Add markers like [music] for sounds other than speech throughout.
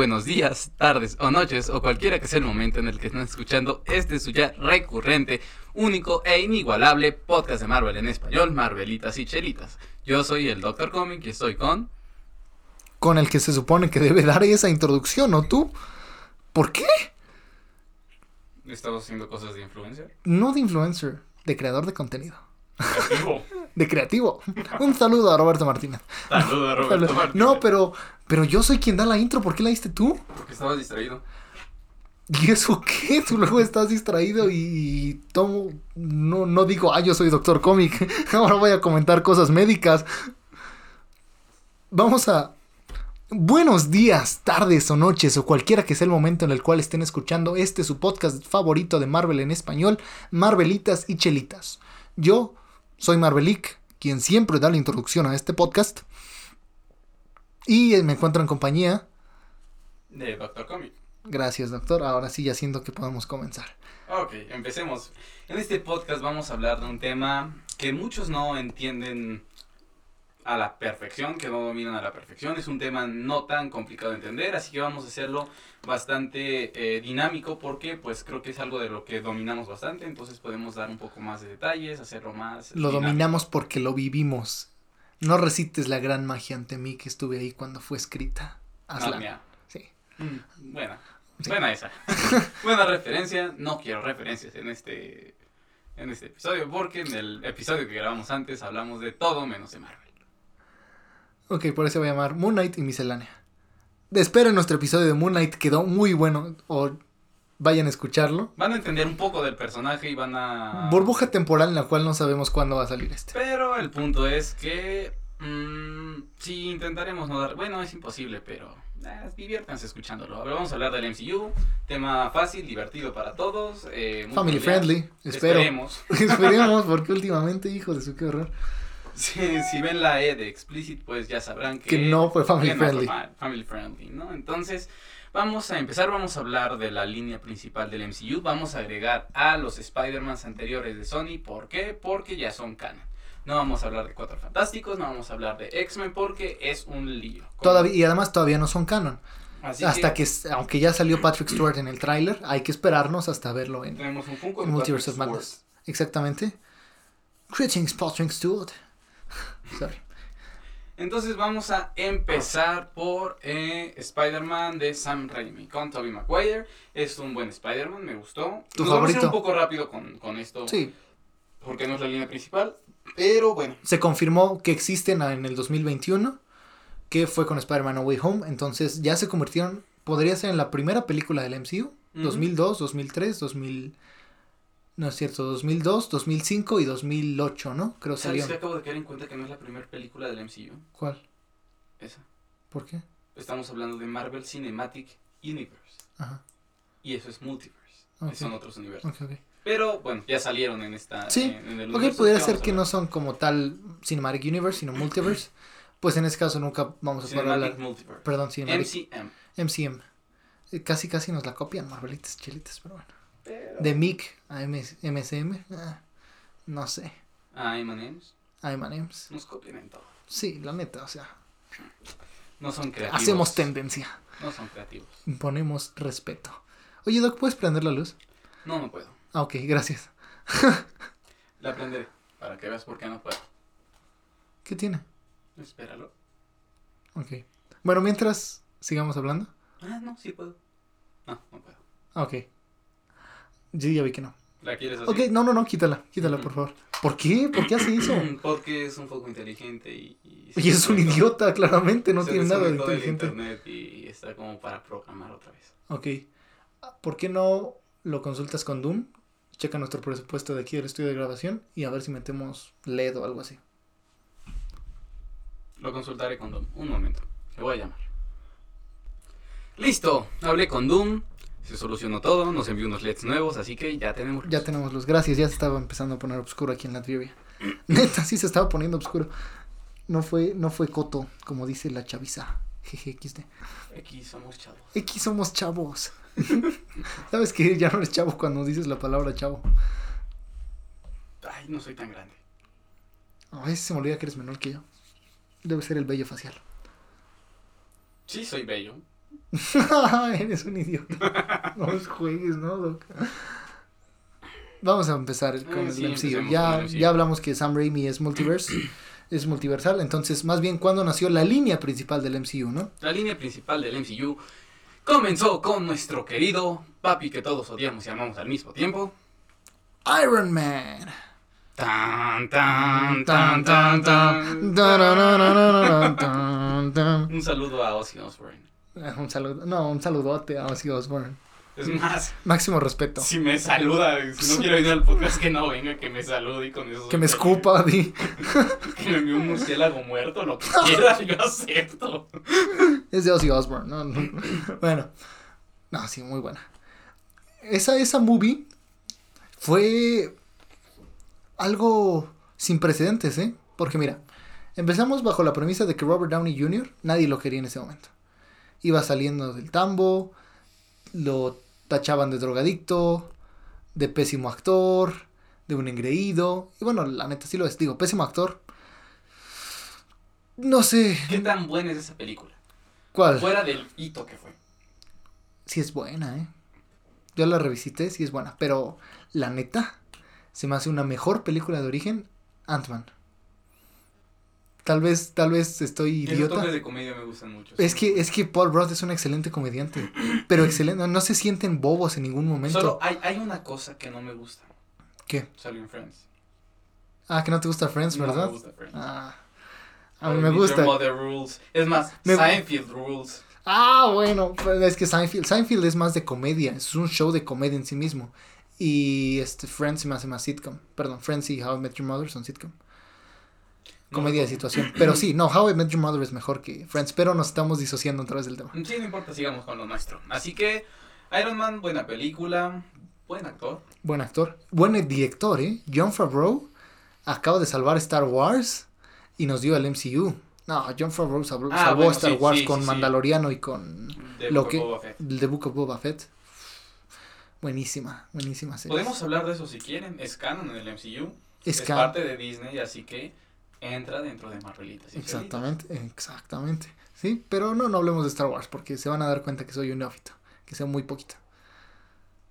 Buenos días, tardes o noches o cualquiera que sea el momento en el que estén escuchando este su ya recurrente, único e inigualable podcast de Marvel en español, Marvelitas y Chelitas. Yo soy el Dr. Comic y estoy con... Con el que se supone que debe dar esa introducción, ¿no tú? ¿Por qué? ¿Estamos haciendo cosas de influencer? No de influencer, de creador de contenido. [laughs] De creativo. Un saludo a Roberto Martínez. Saludos a Roberto Martínez. No, pero, pero yo soy quien da la intro. ¿Por qué la diste tú? Porque estabas distraído. ¿Y eso qué? Tú luego estás distraído y tomo. No, no digo, ah, yo soy doctor cómic. [laughs] Ahora voy a comentar cosas médicas. Vamos a. Buenos días, tardes o noches, o cualquiera que sea el momento en el cual estén escuchando este su podcast favorito de Marvel en español, Marvelitas y Chelitas. Yo soy Marvelic, quien siempre da la introducción a este podcast. Y me encuentro en compañía. De Doctor Comic. Gracias, doctor. Ahora sí, ya siento que podemos comenzar. Ok, empecemos. En este podcast vamos a hablar de un tema que muchos no entienden a la perfección, que no dominan a la perfección. Es un tema no tan complicado de entender, así que vamos a hacerlo bastante eh, dinámico porque pues creo que es algo de lo que dominamos bastante, entonces podemos dar un poco más de detalles, hacerlo más... Lo dinámico. dominamos porque lo vivimos. No recites la gran magia ante mí que estuve ahí cuando fue escrita. Hazla. Ah, mira. Sí. Mm, buena. Sí. Buena esa. [laughs] buena referencia. No quiero referencias en este en este episodio porque en el episodio que grabamos antes hablamos de todo menos de Marvel. Ok, por eso voy a llamar Moon Knight y miscelánea. Esperen nuestro episodio de Moon Knight, quedó muy bueno. O vayan a escucharlo. Van a entender un poco del personaje y van a Burbuja temporal en la cual no sabemos cuándo va a salir este. Pero el punto es que mm, si intentaremos no dar, bueno, es imposible, pero eh, diviértanse escuchándolo. Ahora vamos a hablar del MCU, tema fácil, divertido para todos, eh, muy Family familiar. friendly, espero. Esperemos. [laughs] Esperemos, porque últimamente, hijo de su qué horror. Si, si ven la E de explicit, pues ya sabrán que, Que no fue family que no fue friendly. fa- family friendly, ¿no? Entonces, vamos a empezar, vamos a hablar de la línea principal del MCU, vamos a agregar a los Spider-Mans anteriores de Sony, ¿por qué? Porque ya son canon. No vamos a hablar de Cuatro Fantásticos, no vamos a hablar de X-Men porque es un lío. Todavía, y además todavía no son canon. Así hasta que, aunque ya salió Patrick Stewart en el tráiler, hay que esperarnos hasta verlo en tenemos un Funko de Multiverse of Madness. Exactamente. Greetings, Patrick Stewart. [laughs] Sorry. Entonces vamos a empezar por eh, Spider-Man de Sam Raimi con Tobey Maguire. Es un buen Spider-Man, me gustó. ¿Tu Nos vamos a ir favorito? un poco rápido con, con esto Sí, porque no es la línea principal. Pero bueno, se confirmó que existen en el 2021, que fue con Spider-Man No Way Home, entonces ya se convirtieron, podría ser en la primera película del MCU, Ujú. 2002, 2003, 2000, no es cierto, 2002, 2005 y 2008, ¿no? Creo ¿sabes salió. que acabo de caer en cuenta que no es la primera película del MCU? ¿Cuál? Esa. ¿Por qué? Estamos hablando de Marvel Cinematic Universe. Ajá. Y eso es Multiverse. Ok. Son otros universos. Ok, ok. Pero bueno, ya salieron en esta. Sí, en, en el Ok, pudiera que ser que no son como tal Cinematic Universe, sino Multiverse. [clears throat] Pues en ese caso nunca vamos a poder Cinematic hablar. Multiverse. Perdón, Cinematic. MCM. MCM. Eh, Casi, casi nos la copian, Marvelitas, chelitas, pero bueno. Pero... De Mick a MS MSM, ah, no sé. Ah, M&M's. I'm Names. Nos copian en todo. Sí, la neta, o sea, No son creativos. hacemos tendencia, No son creativos. imponemos respeto. Oye, Doc, ¿puedes prender la luz? No, no puedo. Ah, ok, gracias. [laughs] La prenderé. Para que veas por qué no puedo. ¿Qué tiene? Espéralo. Ok. Bueno, mientras sigamos hablando. Ah, no, sí puedo. No, no puedo. Ah, ok. Yo ya vi que no. ¿La quieres así? Ok, no, no, no, quítala, quítala, por favor. ¿Por qué? ¿Por qué hace eso? [clears throat] Porque es un poco inteligente y... Y, Y es un idiota, claramente, no Se tiene nada de inteligente. internet y está como para programar otra vez. Ok. ¿Por qué no lo consultas con Doom? Checa nuestro presupuesto de aquí del estudio de grabación y a ver si metemos LED o algo así. Lo consultaré con Doom. Un momento. Le voy a llamar. Listo. Hablé con Doom. Se solucionó todo. Nos envió unos LEDs nuevos. Así que ya tenemos. luz. Ya tenemos luz. Gracias, ya se estaba empezando a poner oscuro aquí en la trivia. [clears throat] Neta, sí se estaba poniendo oscuro. No fue, no fue coto, como dice la chaviza. Jeje, XD. Aquí somos chavos. X somos chavos. [laughs] ¿Sabes que ya no eres chavo cuando dices la palabra chavo? Ay, no soy tan grande. A veces se me olvida que eres menor que yo. Debe ser el vello facial. Sí, soy bello. [laughs] Eres un idiota. No los juegues, ¿no, Doc? Vamos a empezar con Eh, el sí, MCU. Ya, ya hablamos que Sam Raimi es multiverse, [clears throat] es multiversal. Entonces, más bien, ¿cuándo nació la línea principal del MCU, no? La línea principal del MCU comenzó con nuestro querido papi que todos odiamos y amamos al mismo tiempo. Iron Man. Tan, tan, tan, tan, tan. Tarararararán, tan, tan. Un saludo a Ozzy Osbourne. Un saludo, no, un saludote a Ozzy Osbourne. Es más, Máximo respeto. si me saluda, si no quiero ir al podcast, que no venga, que me salude y con eso. Que me escupa, di. [laughs] Que me envíe un murciélago muerto, lo que quiera, yo acepto. Es de Ozzy Osbourne, ¿no? no. [laughs] Bueno. No, sí, muy buena. Esa, esa movie fue algo sin precedentes, ¿eh? Porque mira, empezamos bajo la premisa de que Robert Downey Jr. nadie lo quería en ese momento. Iba saliendo del tambo, lo tachaban de drogadicto, de pésimo actor, de un engreído. Y bueno, la neta sí lo es. Digo, pésimo actor. No sé. ¿Qué tan buena es esa película? ¿Cuál? Fuera del hito que fue. Sí es buena, ¿eh? Yo la revisité, sí es buena. Pero la neta, se me hace una mejor película de origen, Ant-Man. Tal vez, tal vez estoy Los idiota. toques de comedia me gustan mucho. Es sí. que, es que Paul Rudd es un excelente comediante. Pero excelente, no se sienten bobos en ningún momento. Solo hay, hay una cosa que no me gusta. ¿Qué? Salió en Friends. Ah, que no te gusta Friends, No ¿verdad? me gusta Friends. Ah, a mí me gusta. Mother rules. Es más, Me- Seinfeld rules. Ah, bueno, pues es que Seinfeld, Seinfeld es más de comedia, es un show de comedia en sí mismo. Y este Friends se me hace más sitcom. Perdón, Friends y How I Met Your Mother son sitcom. Comedia de situación. Pero sí, no, How I Met Your Mother es mejor que Friends, pero nos estamos disociando otra vez del tema. Sí, no importa, sigamos con lo nuestro. Así que, Iron Man, buena película, buen actor. Buen actor, buen director, ¿eh? John Favreau acaba de salvar Star Wars y nos dio el MCU. No, John Favreau salvó, Ah, bueno, Star sí, Wars sí, con sí. Mandaloriano y con De Lo Book que- The Book of Boba Fett. Buenísima, buenísima serie. Podemos hablar de eso si quieren. Es canon en el MCU. Es Es, parte de Disney, así que entra dentro de Marvelitas. Exactamente, exactamente. Sí, pero no, no hablemos de Star Wars porque se van a dar cuenta que soy un neófito, que sé muy poquito.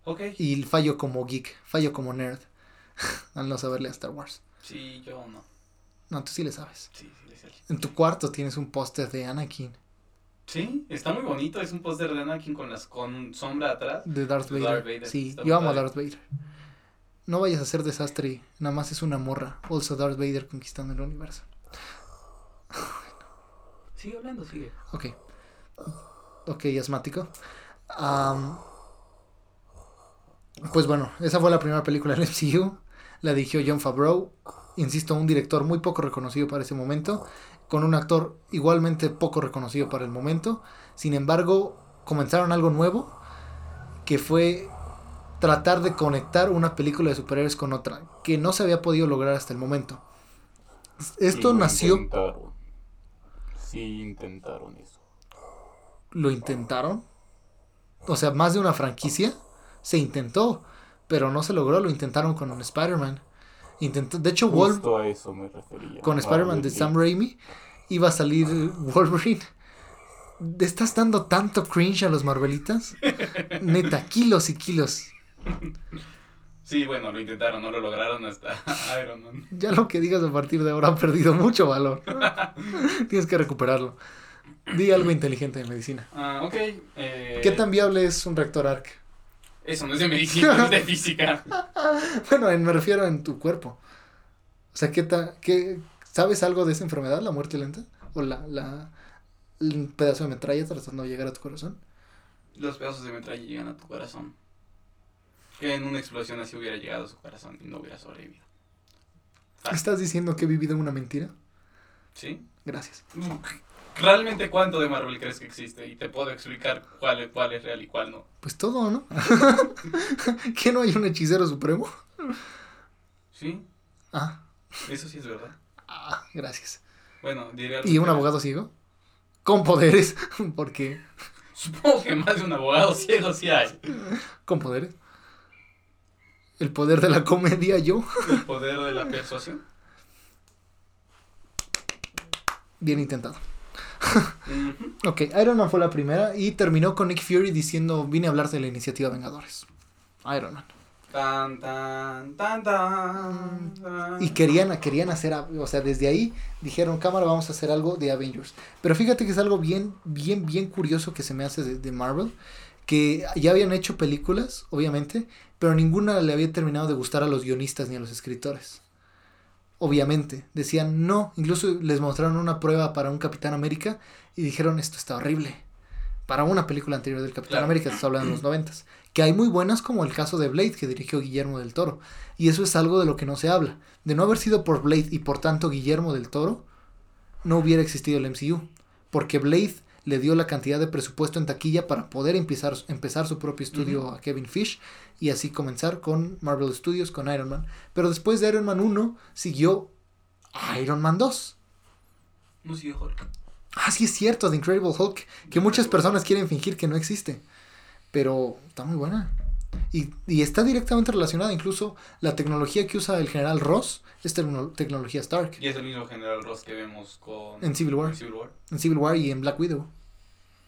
Ok. Y fallo como geek, fallo como nerd [laughs] al no saberle a Star Wars. Sí, yo no. No, tú sí le sabes. Sí, sí, le sé. En tu cuarto tienes un póster de Anakin, Sí, está muy bonito. Es un póster de Anakin con, las, con sombra atrás. de Darth De Vader. Darth Vader, Sí, está yo amo a. Darth Vader. No vayas a hacer desastre, nada más es una morra. Also Darth Vader conquistando el universo. Sigue hablando, sigue. Ok. Ok, asmático. Pues bueno, esa fue la primera película del [laughs] MCU. La dirigió John Favreau. Insisto, un director muy poco reconocido para ese momento. Con un actor igualmente poco reconocido para el momento. Sin embargo, comenzaron algo nuevo. Que fue tratar de conectar una película de superhéroes con otra. Que no se había podido lograr hasta el momento. Esto nació... Intentaron. Sí, intentaron eso. lo intentaron. O sea, más de una franquicia se intentó, pero no se logró. Lo intentaron con Spider-Man. Intentó, de hecho, Wolf, Justo a eso me refería. con Ah, Spider-Man de. Sam Raimi iba a salir Wolverine. ¿Le ¿Estás dando tanto cringe a los Marvelitas? Neta, kilos y kilos. Sí, bueno, lo intentaron, no lo lograron hasta [laughs] Iron Man. Ya lo que digas a partir de ahora ha perdido mucho valor. Tienes que recuperarlo. Di algo inteligente de medicina. Ah, ok. eh, ¿Qué tan viable es un reactor ARC? Eso no es de medicina, es de física. [laughs] Bueno, en- me refiero en tu cuerpo. O sea, ¿qué ta- qué, ¿sabes algo de esa enfermedad, la muerte lenta? ¿O la, la, un pedazo de metralla tratando de llegar a tu corazón? Los pedazos de metralla llegan a tu corazón. Que en una explosión así hubiera llegado a su corazón y no hubiera sobrevivido. ¿Estás diciendo que he vivido una mentira? ¿Sí? Gracias. ¿Realmente cuánto de Marvel crees que existe? Y te puedo explicar cuál, es- cuál es real y cuál no. Pues todo, ¿no? [laughs] ¿Que no hay un hechicero supremo? ¿Sí? Ah, Eso sí es verdad. ah, gracias. Bueno, diré algo ¿Y un que- abogado ciego? Con poderes, [laughs] porque... Supongo que más de un abogado ciego sí hay. Con poderes. El poder de la comedia, yo. El poder de la persuasión. Bien intentado. Ujú. Ok, Iron Man fue la primera y terminó con Nick Fury diciendo, vine a hablar de la iniciativa Vengadores. Iron Man. Tan, tan, tan, tan, tan. Y querían, querían hacer, o sea, desde ahí dijeron, cámara, vamos a hacer algo de Avengers. Pero fíjate que es algo bien, bien, bien curioso que se me hace de, de Marvel, que ya habían hecho películas, obviamente, pero ninguna le había terminado de gustar a los guionistas ni a los escritores. Obviamente, decían no, incluso les mostraron una prueba para un Capitán América y dijeron, esto está horrible. Para una película anterior del Capitán Claro. América, se habla de los noventas. Que hay muy buenas como el caso de Blade que dirigió Guillermo del Toro. Y eso es algo de lo que no se habla. De no haber sido por Blade y por tanto Guillermo del Toro, no hubiera existido el MCU. Porque Blade le dio la cantidad de presupuesto en taquilla para poder empezar, empezar su propio estudio a Kevin Fish y así comenzar con Marvel Studios, con Iron Man. Pero después de Iron Man 1 siguió Iron Man 2. No sigue Hulk. Ah, sí es cierto, The Incredible Hulk, que muchas personas quieren fingir que no existe. Pero está muy buena. Y, y está directamente relacionada, incluso la tecnología que usa el general Ross es tecno- tecnología Stark. Y es el mismo General Ross que vemos con... En Civil War. en Civil War. En Civil War y en Black Widow.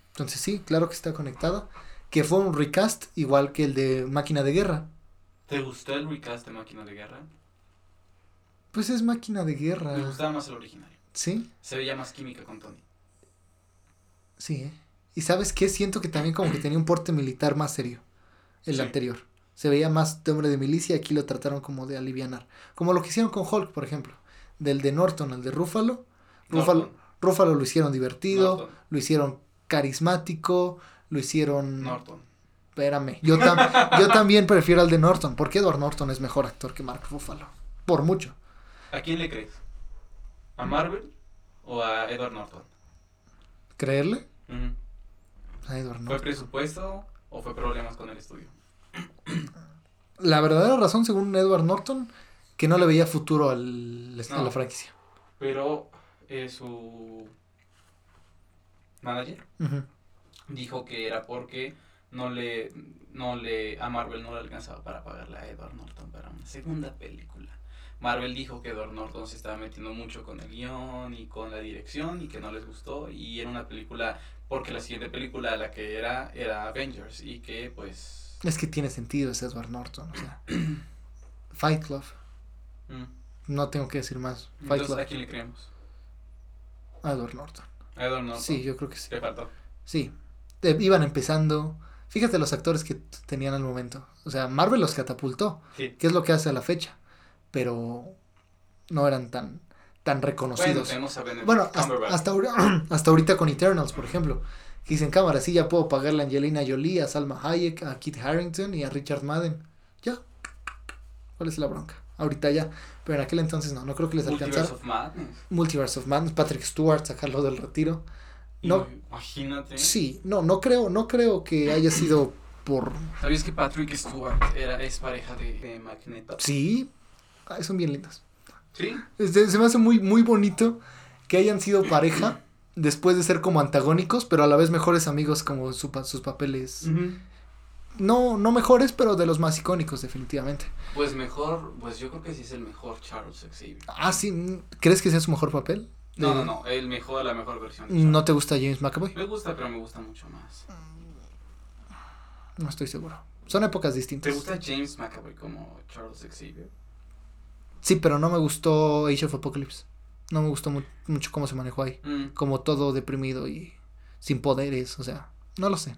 Entonces sí, claro que está conectada. Que fue un recast igual que el de Máquina de Guerra. ¿Te gustó el recast de Máquina de Guerra? Pues es Máquina de Guerra. Me gustaba más el original. Sí, Se veía más química con Tony. sí. ¿eh? Y sabes qué, siento que también como que tenía un porte militar más serio. El Sí. anterior. Se veía más de hombre de milicia, aquí lo trataron como de alivianar. Como lo que hicieron con Hulk, por ejemplo. Del de Norton al de Ruffalo. Ruffalo, Norton. Ruffalo lo hicieron divertido, Norton. lo hicieron carismático, lo hicieron... Norton. Espérame, yo, tam- [laughs] yo también prefiero al de Norton, porque Edward Norton es mejor actor que Mark Ruffalo. Por mucho. ¿A quién le crees? ¿A Marvel o a Edward Norton? ¿Creerle? A Edward ¿Fue Norton. presupuesto o fue problemas con el estudio? La verdadera razón, según Edward Norton, que no le veía futuro al, a No. la franquicia. Pero eh, su manager dijo que era porque no le, no le, a Marvel no le alcanzaba para pagarle a Edward Norton para una segunda película. Marvel dijo que Edward Norton se estaba metiendo mucho con el guion y con la dirección y que no les gustó y era una película, porque la siguiente película la que era era Avengers y que pues... Es que tiene sentido ese Edward Norton. O sea, [clears throat] Fight Club. mm. No tengo que decir más. Fight Entonces, Club. ¿a quién le creemos? A Edward Norton. A Edward Norton. Sí, yo creo que sí. Le faltó. Sí. Eh, iban empezando. Fíjate los actores que tenían al momento. O sea, Marvel los catapultó. Sí. que es lo que hace a la fecha. Pero no eran tan, tan reconocidos. tenemos a Benedict Bueno, hasta, hasta, ahori- [clears throat] hasta ahorita con Eternals, por ejemplo. Que dicen, cámara, sí, ya puedo pagarle a Angelina Jolie, a Salma Hayek, a Kit Harrington y a Richard Madden. Ya. ¿Cuál es la bronca? Ahorita ya. Pero en aquel entonces no, no creo que les Multiverse alcanzara. of Madness. Multiverse of Madness, Patrick Stewart, sacarlo del retiro. No. Imagínate. Sí, no, no creo, no creo que haya sido por... ¿Sabías que Patrick Stewart era, es pareja de, de Magneto? Sí, Ay, son bien lindos. Sí. Este, se me hace muy, muy bonito que hayan sido pareja [clears throat] después de ser como antagónicos, pero a la vez mejores amigos como su sus papeles. No, no mejores, pero de los más icónicos, definitivamente. Pues mejor, pues yo creo que sí es el mejor Charles Xavier. Ah, sí, mm, ¿crees que sea su mejor papel? No, De- no, no, el mejor, la mejor versión. de. ¿No te gusta James McAvoy? Me gusta, pero me gusta mucho más. No estoy seguro. Son épocas ¿Te distintas. gusta James McAvoy como Charles Xavier? Sí, pero no me gustó Age of Apocalypse. No me gustó mu- mucho cómo se manejó ahí. Mm, Como todo deprimido y sin poderes, o sea, no lo sé.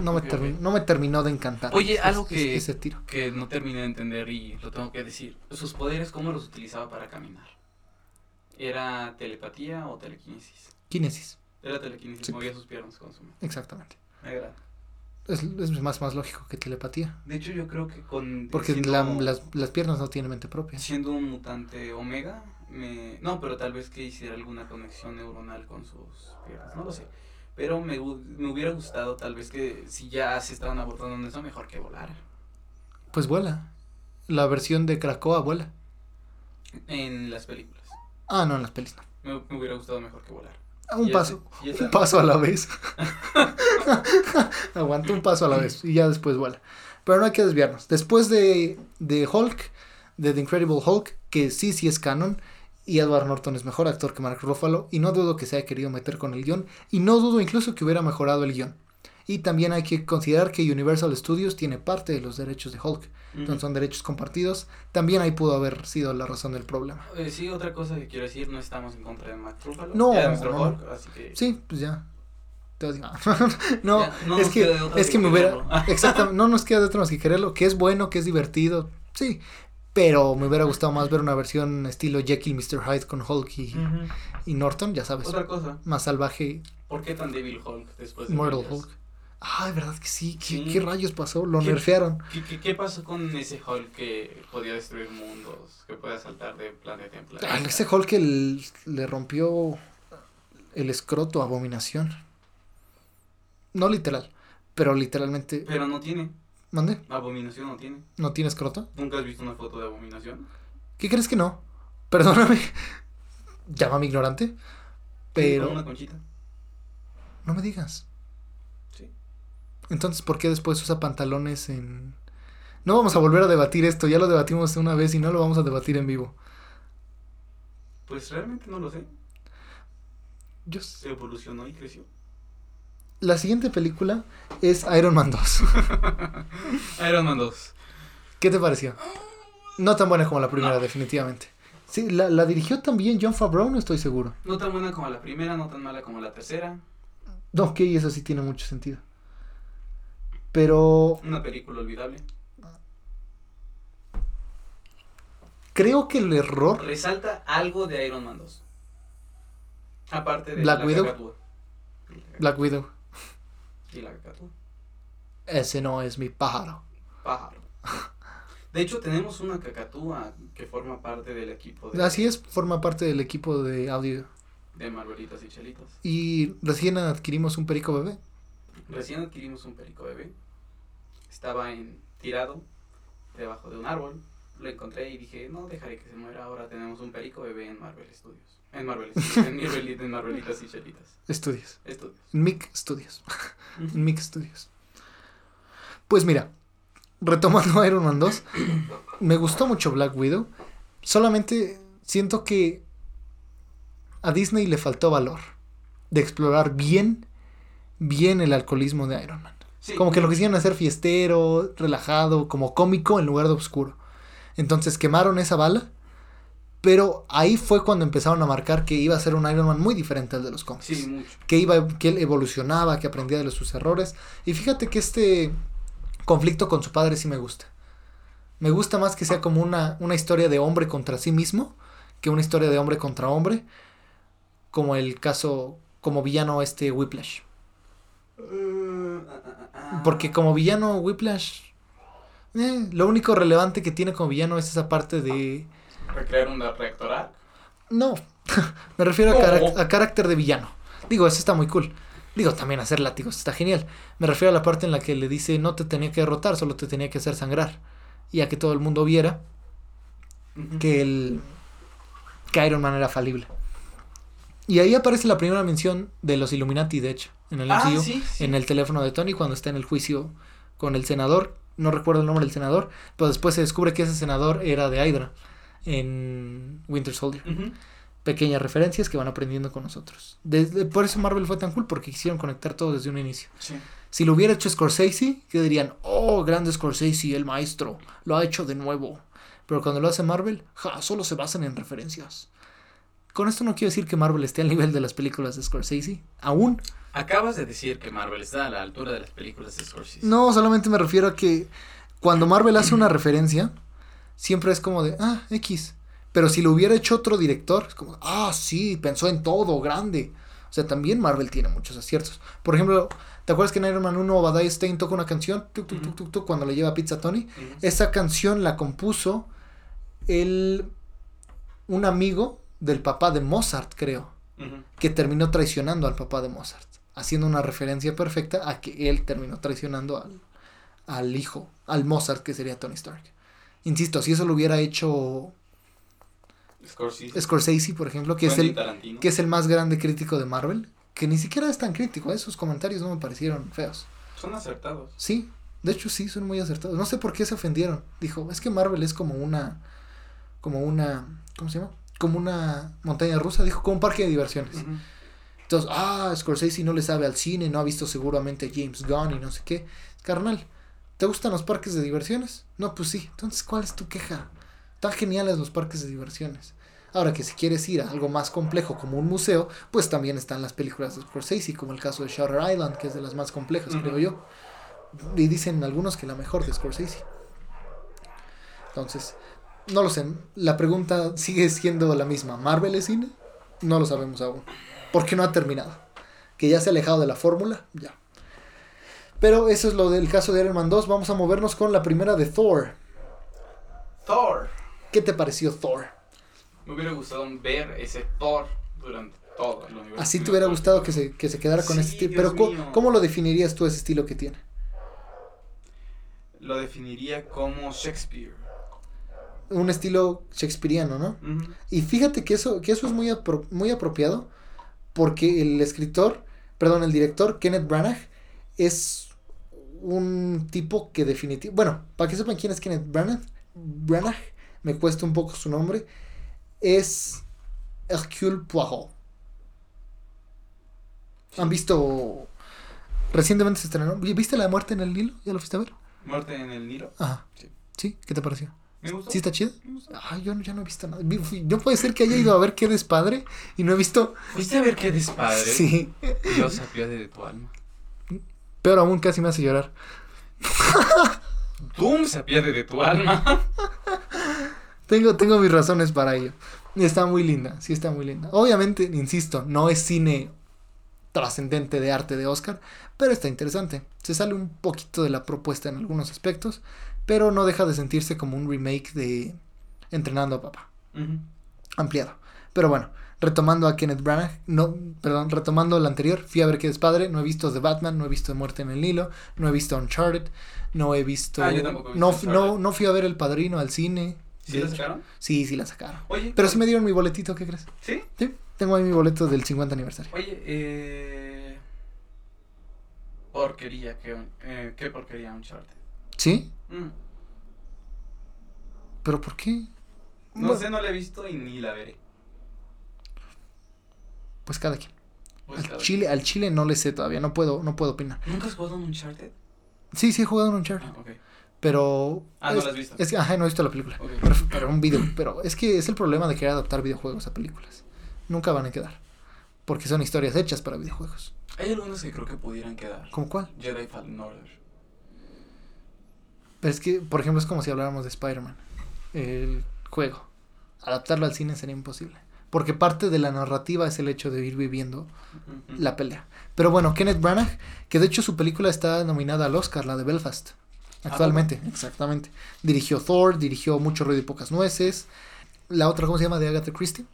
No me, no me terminó de encantar. Oye, ese- algo que- Ese tiro. Que no terminé de entender y lo tengo que decir. ¿Sus poderes cómo los utilizaba para caminar? ¿Era telepatía o telequinesis? Kinesis, Era telequinesis, Sí. movía sus piernas con su mano. exactamente. Me agrada. Es, es más, más lógico que telepatía. De hecho, yo creo que con. Porque la- las, las piernas no tienen mente propia. siendo un mutante omega, me. No, pero tal vez que hiciera alguna conexión neuronal con sus piernas. No lo sé. Pero me, me hubiera gustado, tal vez que si ya se estaban abordando en eso, mejor que volara. Pues vuela. La versión de Krakoa vuela. En las películas. Ah, no, en las pelis no. Me, me hubiera gustado mejor que volar. Ah, Un paso. ese- Un paso a la vez. [laughs] [laughs] Aguanta un paso a la vez y ya después vuela. Pero no hay que desviarnos. Después de, de Hulk, de The Incredible Hulk, que sí, sí es canon, Y Edward Norton es mejor actor que Mark Ruffalo. Y no dudo que se haya querido meter con el guion. Y no dudo incluso que hubiera mejorado el guion. Y también hay que considerar que Universal Studios tiene parte de los derechos de Hulk. Entonces son derechos compartidos. También ahí pudo haber sido la razón del problema. Eh, sí, otra cosa que quiero decir, no estamos en contra de Mark Ruffalo. No, no. Hulk, así que... Sí, pues ya. [laughs] No, Ya, no es que, es que que me hubiera. [laughs] Exactamente, no nos queda de otra más que quererlo. Que es bueno, que es divertido. Sí. Pero me hubiera gustado más ver una versión estilo Jekyll, Mr. Hyde con Hulk y, y Norton, ya sabes. Otra cosa, Más salvaje, ¿por qué tan débil Hulk después de Mortal Avengers? Hulk. Ay, verdad que sí. ¿Qué, qué rayos pasó? Lo ¿Qué- nerfearon. ¿Qué, qué, qué pasó con ese Hulk que podía destruir mundos, que podía saltar de planeta en planeta? Ay, ese Hulk que el- le rompió el escroto Abominación. No literal, pero literalmente. Pero no tiene, ¿Mande? abominación no tiene. ¿No tiene escroto? ¿Nunca has visto una foto de abominación? ¿Qué crees que no? Perdóname. [laughs] Llámame ignorante. Pero una conchita. no me digas. Entonces, ¿por qué después usa pantalones en... No vamos a volver a debatir esto, ya lo debatimos una vez y no lo vamos a debatir en vivo. Pues realmente no lo sé. Yo Se evolucionó y creció. La siguiente película es Iron Man 2. [laughs] Iron Man 2. ¿Qué te pareció? No tan buena como la primera, definitivamente. Sí, la, la dirigió también John Favreau, no estoy seguro. No tan buena como la primera, no tan mala como la tercera. No, ok, eso sí tiene mucho sentido. Pero Una película olvidable. creo que el error... Resalta algo de Iron Man 2. Aparte de Black la Widow. cacatúa. Black Widow. Y la cacatúa. Ese no es mi pájaro. Pájaro. De hecho, tenemos una cacatúa que forma parte del equipo de, Así es, forma parte del equipo de audio. de Marvelitas y Chelitas. Y recién adquirimos un perico bebé. Recién adquirimos un perico bebé. Estaba en, tirado debajo de un árbol. Lo encontré y dije, no dejaré que se muera. Ahora tenemos un perico bebé en Marvel Studios. En Marvel Studios. en, Marvel- en Marvelitas y Chelitas. Estudios. Estudios. Mic Studios. En [laughs] Mic Studios. Pues mira, retomando [laughs] Iron Man 2, me gustó mucho Black Widow. Solamente siento que a Disney le faltó valor de explorar bien, bien el alcoholismo de Iron Man. Sí, Como que lo quisieron hacer fiestero, relajado, como cómico en lugar de oscuro. Entonces quemaron esa bala. Pero ahí fue cuando empezaron a marcar que iba a ser un Iron Man muy diferente al de los cómics. Sí, mucho. Que iba, que él evolucionaba, que aprendía de los- sus errores. Y fíjate que este conflicto con su padre sí me gusta. Me gusta más que sea como una, una historia de hombre contra sí mismo que una historia de hombre contra hombre. Como el caso, como villano este Whiplash. Porque como villano Whiplash, eh, lo único relevante que tiene como villano es esa parte de... Recrear un reactoral. No, [laughs] me refiero a, No. carac- a carácter de villano. Digo, eso está muy cool. Digo, también hacer látigos está genial. Me refiero a la parte en la que le dice no te tenía que derrotar, solo te tenía que hacer sangrar. Y a que todo el mundo viera que el que Iron Man era falible. Y ahí aparece la primera mención de los Illuminati, de hecho, en el Ah, MCU, sí, sí. en el teléfono de Tony cuando está en el juicio con el senador. No recuerdo el nombre del senador, pero después se descubre que ese senador era de Hydra en Winter Soldier. Pequeñas referencias que van aprendiendo con nosotros. Desde, por eso Marvel fue tan cool, porque quisieron conectar todo desde un inicio. Sí. Si lo hubiera hecho Scorsese, que dirían, oh, grande Scorsese, el maestro, lo ha hecho de nuevo. Pero cuando lo hace Marvel, ja, solo se basan en referencias. Con esto no quiero decir que Marvel esté al nivel de las películas de Scorsese, aún. Acabas de decir que Marvel está a la altura de las películas de Scorsese. No, solamente me refiero a que cuando Marvel hace una referencia, siempre es como de, ah, X. Pero si lo hubiera hecho otro director, es como, ah, sí, pensó en todo, grande. O sea, también Marvel tiene muchos aciertos. Por ejemplo, ¿te acuerdas que en Iron Man 1 Obadiah Stane toca una canción? Tuc, tuc, tuc, tuc, cuando le lleva pizza a Tony. Esa canción la compuso el, un amigo del papá de Mozart, creo, que terminó traicionando al papá de Mozart, haciendo una referencia perfecta a que él terminó traicionando al, al hijo, al Mozart, que sería Tony Stark. Insisto, si eso lo hubiera hecho Scorsese. Scorsese, por ejemplo, que es, el, Tarantino. que es el más grande crítico de Marvel, que ni siquiera es tan crítico, ¿eh? sus comentarios no me parecieron feos. Son acertados. Sí, de hecho sí, son muy acertados. No sé por qué se ofendieron. Dijo, es que Marvel es como una, como una, ¿cómo se llama? Como una montaña rusa, dijo como un parque de diversiones. Entonces, ah, Scorsese no le sabe al cine, no ha visto seguramente James Gunn y no sé qué. Carnal, ¿te gustan los parques de diversiones? No, pues sí. Entonces, ¿cuál es tu queja? Tan geniales los parques de diversiones. Ahora que si quieres ir a algo más complejo como un museo, pues también están las películas de Scorsese, como el caso de Shutter Island, que es de las más complejas, creo yo. Y dicen algunos que la mejor de Scorsese. Entonces, no lo sé. La pregunta sigue siendo la misma. ¿Marvel es cine? No lo sabemos aún. Porque no ha terminado. Que ya se ha alejado de la fórmula, ya. Pero eso es lo del caso de Iron Man 2. Vamos a movernos con la primera de Thor. Thor. ¿Qué te pareció Thor? Me hubiera gustado ver ese Thor durante todo el universo. Así te hubiera gustado que se, que se quedara con Sí, ese estilo. Pero ¿cómo. ¿cómo lo definirías tú ese estilo que tiene? Lo definiría como Shakespeare. Un estilo shakespeariano, ¿no? Y fíjate que eso, que eso es muy, apro- muy apropiado porque el escritor, perdón, el director, Kenneth Branagh, es un tipo que definitivamente... Bueno, para que sepan quién es Kenneth Branagh, Branagh, me cuesta un poco su nombre, es Hercule Poirot. ¿Han visto... Recientemente se estrenó... ¿Viste La muerte en el Nilo? ¿Ya lo fuiste a ver? Muerte en el Nilo. Ajá. Sí. ¿Sí? ¿Qué te pareció? Me gustó. ¿Sí está chido? Ay, yo no- ya no he visto nada. No puede ser que haya ido a ver qué despadre y no he visto. ¿Fuiste a ver qué despadre? Sí. Dios apiade de tu alma. Peor aún, casi me hace llorar. Doom se apiade de tu alma. Tengo, tengo mis razones para ello. Está muy linda, sí está muy linda. Obviamente, insisto, no es cine trascendente de arte de Oscar, pero está interesante. Se sale un poquito de la propuesta en algunos aspectos, pero no deja de sentirse como un remake de Entrenando a Papá. Ampliado. Pero bueno, retomando a Kenneth Branagh, no, perdón, retomando el anterior, fui a ver qué es padre, no he visto The Batman, no he visto Muerte en el Nilo, no he visto Uncharted, no he visto... Ah, yo tampoco he visto no, Uncharted. no, no fui a ver El Padrino al cine. ¿Sí la sacaron? Sí, sí la sacaron. Oye. Pero sí me dieron mi boletito, ¿qué crees? ¿Sí? Sí, tengo ahí mi boleto del 50 aniversario. Oye, eh... Porquería, qué, eh, qué porquería Uncharted. ¿Sí? Mm. ¿Pero por qué? No Bueno, sé, no la he visto y ni la veré. Pues cada quien. Pues, Al cada Chile, al Chile no le sé todavía, no puedo, no puedo opinar. ¿Nunca has jugado un Uncharted? Sí, sí he jugado en Uncharted, Ah, pero... Ah, no es- la has visto. Es que, ajá, no he visto la película. Ok. Pero, pero un video, pero es que es el problema de querer adaptar videojuegos a películas. Nunca van a quedar. Porque son historias hechas para videojuegos. Hay algunos que creo que pudieran quedar. ¿Cómo cuál? Jedi Fallen Order. Pero es que, por ejemplo, es como si habláramos de Spider-Man. El juego. Adaptarlo al cine sería imposible. Porque parte de la narrativa es el hecho de ir viviendo la pelea. Pero bueno, Kenneth Branagh, que de hecho su película está nominada al Oscar, la de Belfast. Actualmente, exactamente. Dirigió Thor, dirigió Mucho ruido y pocas nueces. La otra, ¿cómo se llama? De Agatha Christie.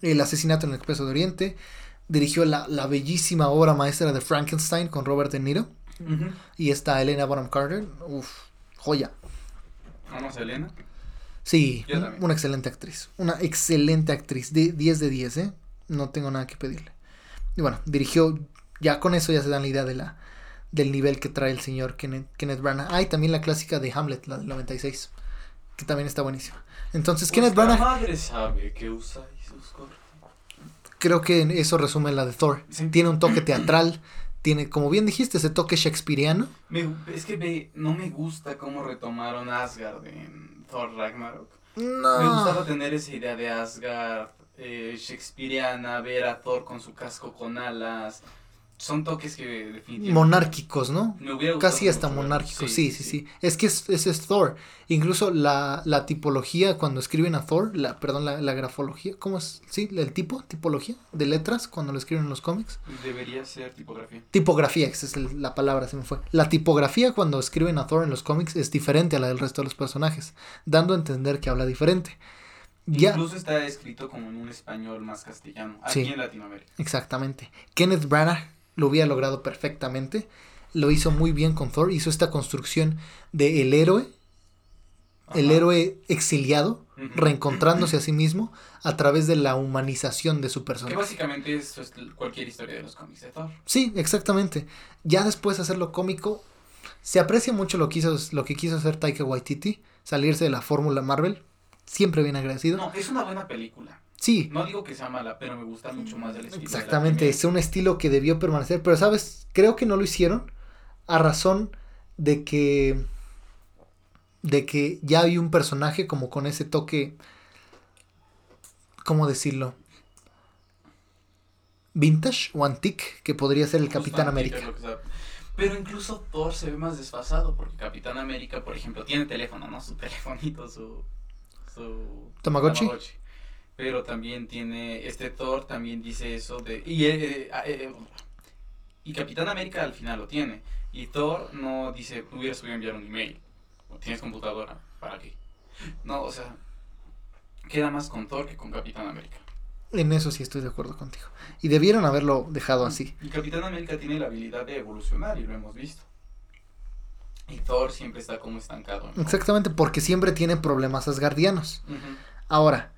El asesinato en el Expreso de Oriente. Dirigió la, la bellísima obra maestra de Frankenstein con Robert De Niro. Y está Elena Bonham Carter. Uf, joya. Vamos, Elena. Sí, un- una excelente actriz. Una excelente actriz. De 10 de 10, ¿eh? No tengo nada que pedirle. Y bueno, dirigió. Ya con eso ya se dan la idea de la, del nivel que trae el señor Kenneth, Kenneth Branagh. Ah, y también la clásica de Hamlet, la del 96. Que también está buenísima. Entonces, Kenneth Vuestra Branagh, madre sabe que usáis sus cortes. creo que eso resume la de Thor. Sí. Tiene un toque teatral. Tiene, como bien dijiste, ese toque shakespeariano. Me- es que ve, no me gusta cómo retomaron Asgard en Thor Ragnarok. Me gustaba No. tener esa idea de Asgard eh, shakespeariana, ver a Thor con su casco con alas. Son toques que definitivamente... Monárquicos, ¿no? Me hubiera gustado Casi hasta mucho verlos. monárquico, sí, sí, sí. Es que es- ese es Thor. Incluso la, la tipología, cuando escriben a Thor, la, perdón, la, la grafología, ¿cómo es? Sí, el tipo, tipología de letras cuando lo escriben en los cómics. Debería ser tipografía. Tipografía, esa es el- la palabra, se me fue. La tipografía cuando escriben a Thor en los cómics es diferente a la del resto de los personajes, dando a entender que habla diferente. Ya, Incluso está escrito como en un español más castellano, aquí Sí. en Latinoamérica. exactamente. Kenneth Branagh lo hubiera logrado perfectamente. Lo hizo muy bien con Thor. Hizo esta construcción de el héroe el héroe exiliado, reencontrándose a sí mismo a través de la humanización de su Que personaje. básicamente eso es cualquier historia de los cómics de Thor. Sí, exactamente. Ya después de hacerlo cómico, se aprecia mucho lo que, hizo, lo que quiso hacer Taika Waititi, salirse de la fórmula Marvel. siempre bien agradecido. No, es una buena película. Sí, No digo que sea mala, pero me gusta mucho más el estilo. exactamente, es un estilo que debió permanecer, pero sabes, creo que no lo hicieron a razón de que de que ya hay un personaje como con ese toque ¿cómo decirlo? vintage o antique que podría ser el Capitán América Pero incluso Thor se ve más desfasado porque Capitán América, por ejemplo, tiene teléfono, ¿no? Su telefonito, su... su Tamagotchi. Pero también tiene... Este Thor también dice eso de... Y, eh, eh, eh, y Capitán América al final lo tiene. Y Thor no dice, hubieras podido enviar un email. Tienes computadora, ¿para qué? No, o sea... Queda más con Thor que con Capitán América. En eso sí estoy de acuerdo contigo. Y debieron haberlo dejado así. Y Capitán América tiene la habilidad de evolucionar y lo hemos visto. Y Thor siempre está como estancado. ¿no? Exactamente, porque siempre tiene problemas asgardianos. Ujú. Ahora,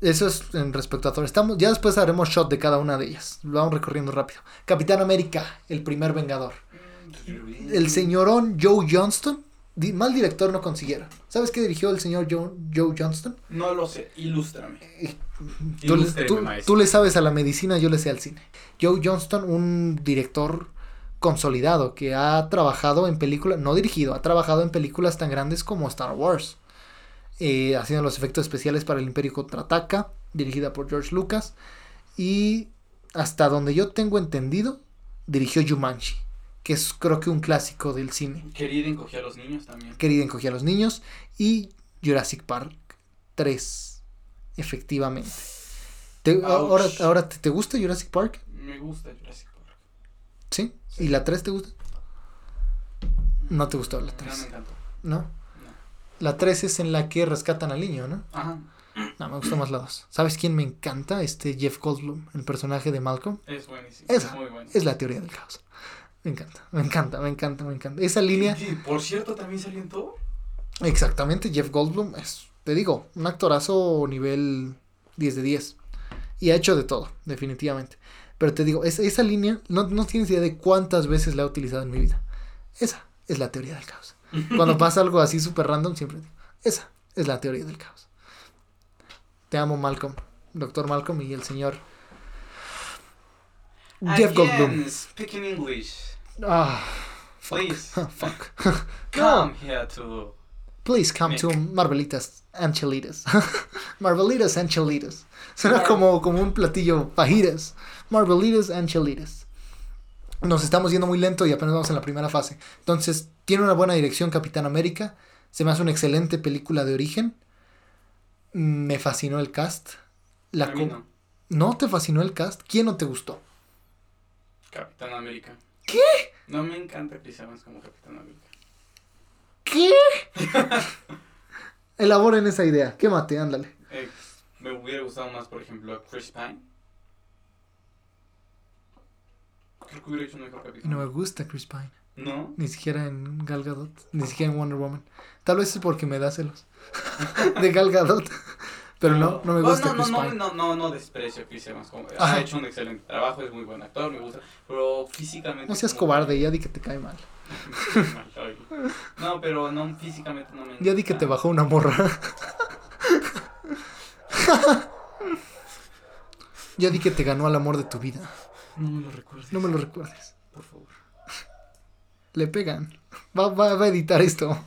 eso es en respecto a Thor. Estamos, ya después haremos shot de cada una de ellas. Lo vamos recorriendo rápido. Capitán América, el primer vengador. El señorón Joe Johnston, di- mal director no consiguieron. ¿Sabes qué dirigió el señor Joe, Joe Johnston? No lo sé, ilústrame. Tú, le- Ilústreme, tú- maestro. tú le sabes a la medicina, yo le sé al cine. Joe Johnston, un director consolidado que ha trabajado en películas, no dirigido, ha trabajado en películas tan grandes como Star Wars, eh, haciendo los efectos especiales para el Imperio Contraataca, dirigida por George Lucas, y hasta donde yo tengo entendido, dirigió Jumanji, que es creo que un clásico del cine. Querida encogía a los niños también. Querida encogía a los niños y Jurassic Park 3, efectivamente. Te- ahora ahora ¿te, te gusta Jurassic Park? Me gusta Jurassic Park. ¿Sí? ¿Y la 3 te gusta? No te gustó la No 3, me encantó. ¿no? La 3 es en la que rescatan al niño, ¿no? Ajá. No, me gustó más la 2. ¿Sabes quién me encanta? Este Jeff Goldblum, el personaje de Malcolm. Es buenísimo. Esa. Es muy bueno. Es la teoría del caos. Me encanta, me encanta, me encanta, me encanta. Esa línea, Sí, por cierto, también salió en todo. exactamente, Jeff Goldblum es, te digo, un actorazo nivel 10 de 10. Y ha hecho de todo, definitivamente. Pero te digo, es- esa línea no, no tienes idea de cuántas veces la he utilizado en mi vida. Esa es la teoría del caos. [laughs] Cuando pasa algo así súper random, siempre digo, esa es la teoría del caos. Te amo, Malcolm. Doctor Malcolm y el señor Jeff Goldblum. Speaking English. Ah, fuck. Please. [laughs] fuck. [laughs] Come here to. Please come Nick. to Marvelitas Anchelitas. Marvelitas Anchelitas. Suena Mar- como, como un platillo fajitas. Marvelitas Anchelitas. Nos estamos yendo muy lento y apenas vamos en la primera fase. Entonces, tiene una buena dirección Capitán América. Se me hace una excelente película de origen. Me fascinó el cast. La A mí co- no. ¿No te fascinó el cast? ¿Quién no te gustó? Capitán América. ¿Qué? No me encanta Chris Evans como Capitán América. ¿Qué? [laughs] Elaboren esa idea. Quémate, ándale. Eh, me hubiera gustado más, por ejemplo, Chris Pine. Creo que hubiera hecho mejor. No me gusta Chris Pine. ¿No? Ni siquiera en Gal Gadot, ni siquiera en Wonder Woman. Tal vez es porque me da celos [laughs] de Gal Gadot. Pero no, no me gusta no, no, Chris no, Pine. no, no, no desprecio a Chris Evans. Ha hecho un excelente trabajo, es muy buen actor, me gusta. Pero físicamente. No seas cobarde, ya di que te cae mal. [laughs] No, pero no, físicamente no me. Ya di que te bajó una morra. [laughs] Ya di que te ganó al amor de tu vida. No me lo recuerdes. No me lo recuerdes. Por favor. Le pegan. Va, va, va a editar esto.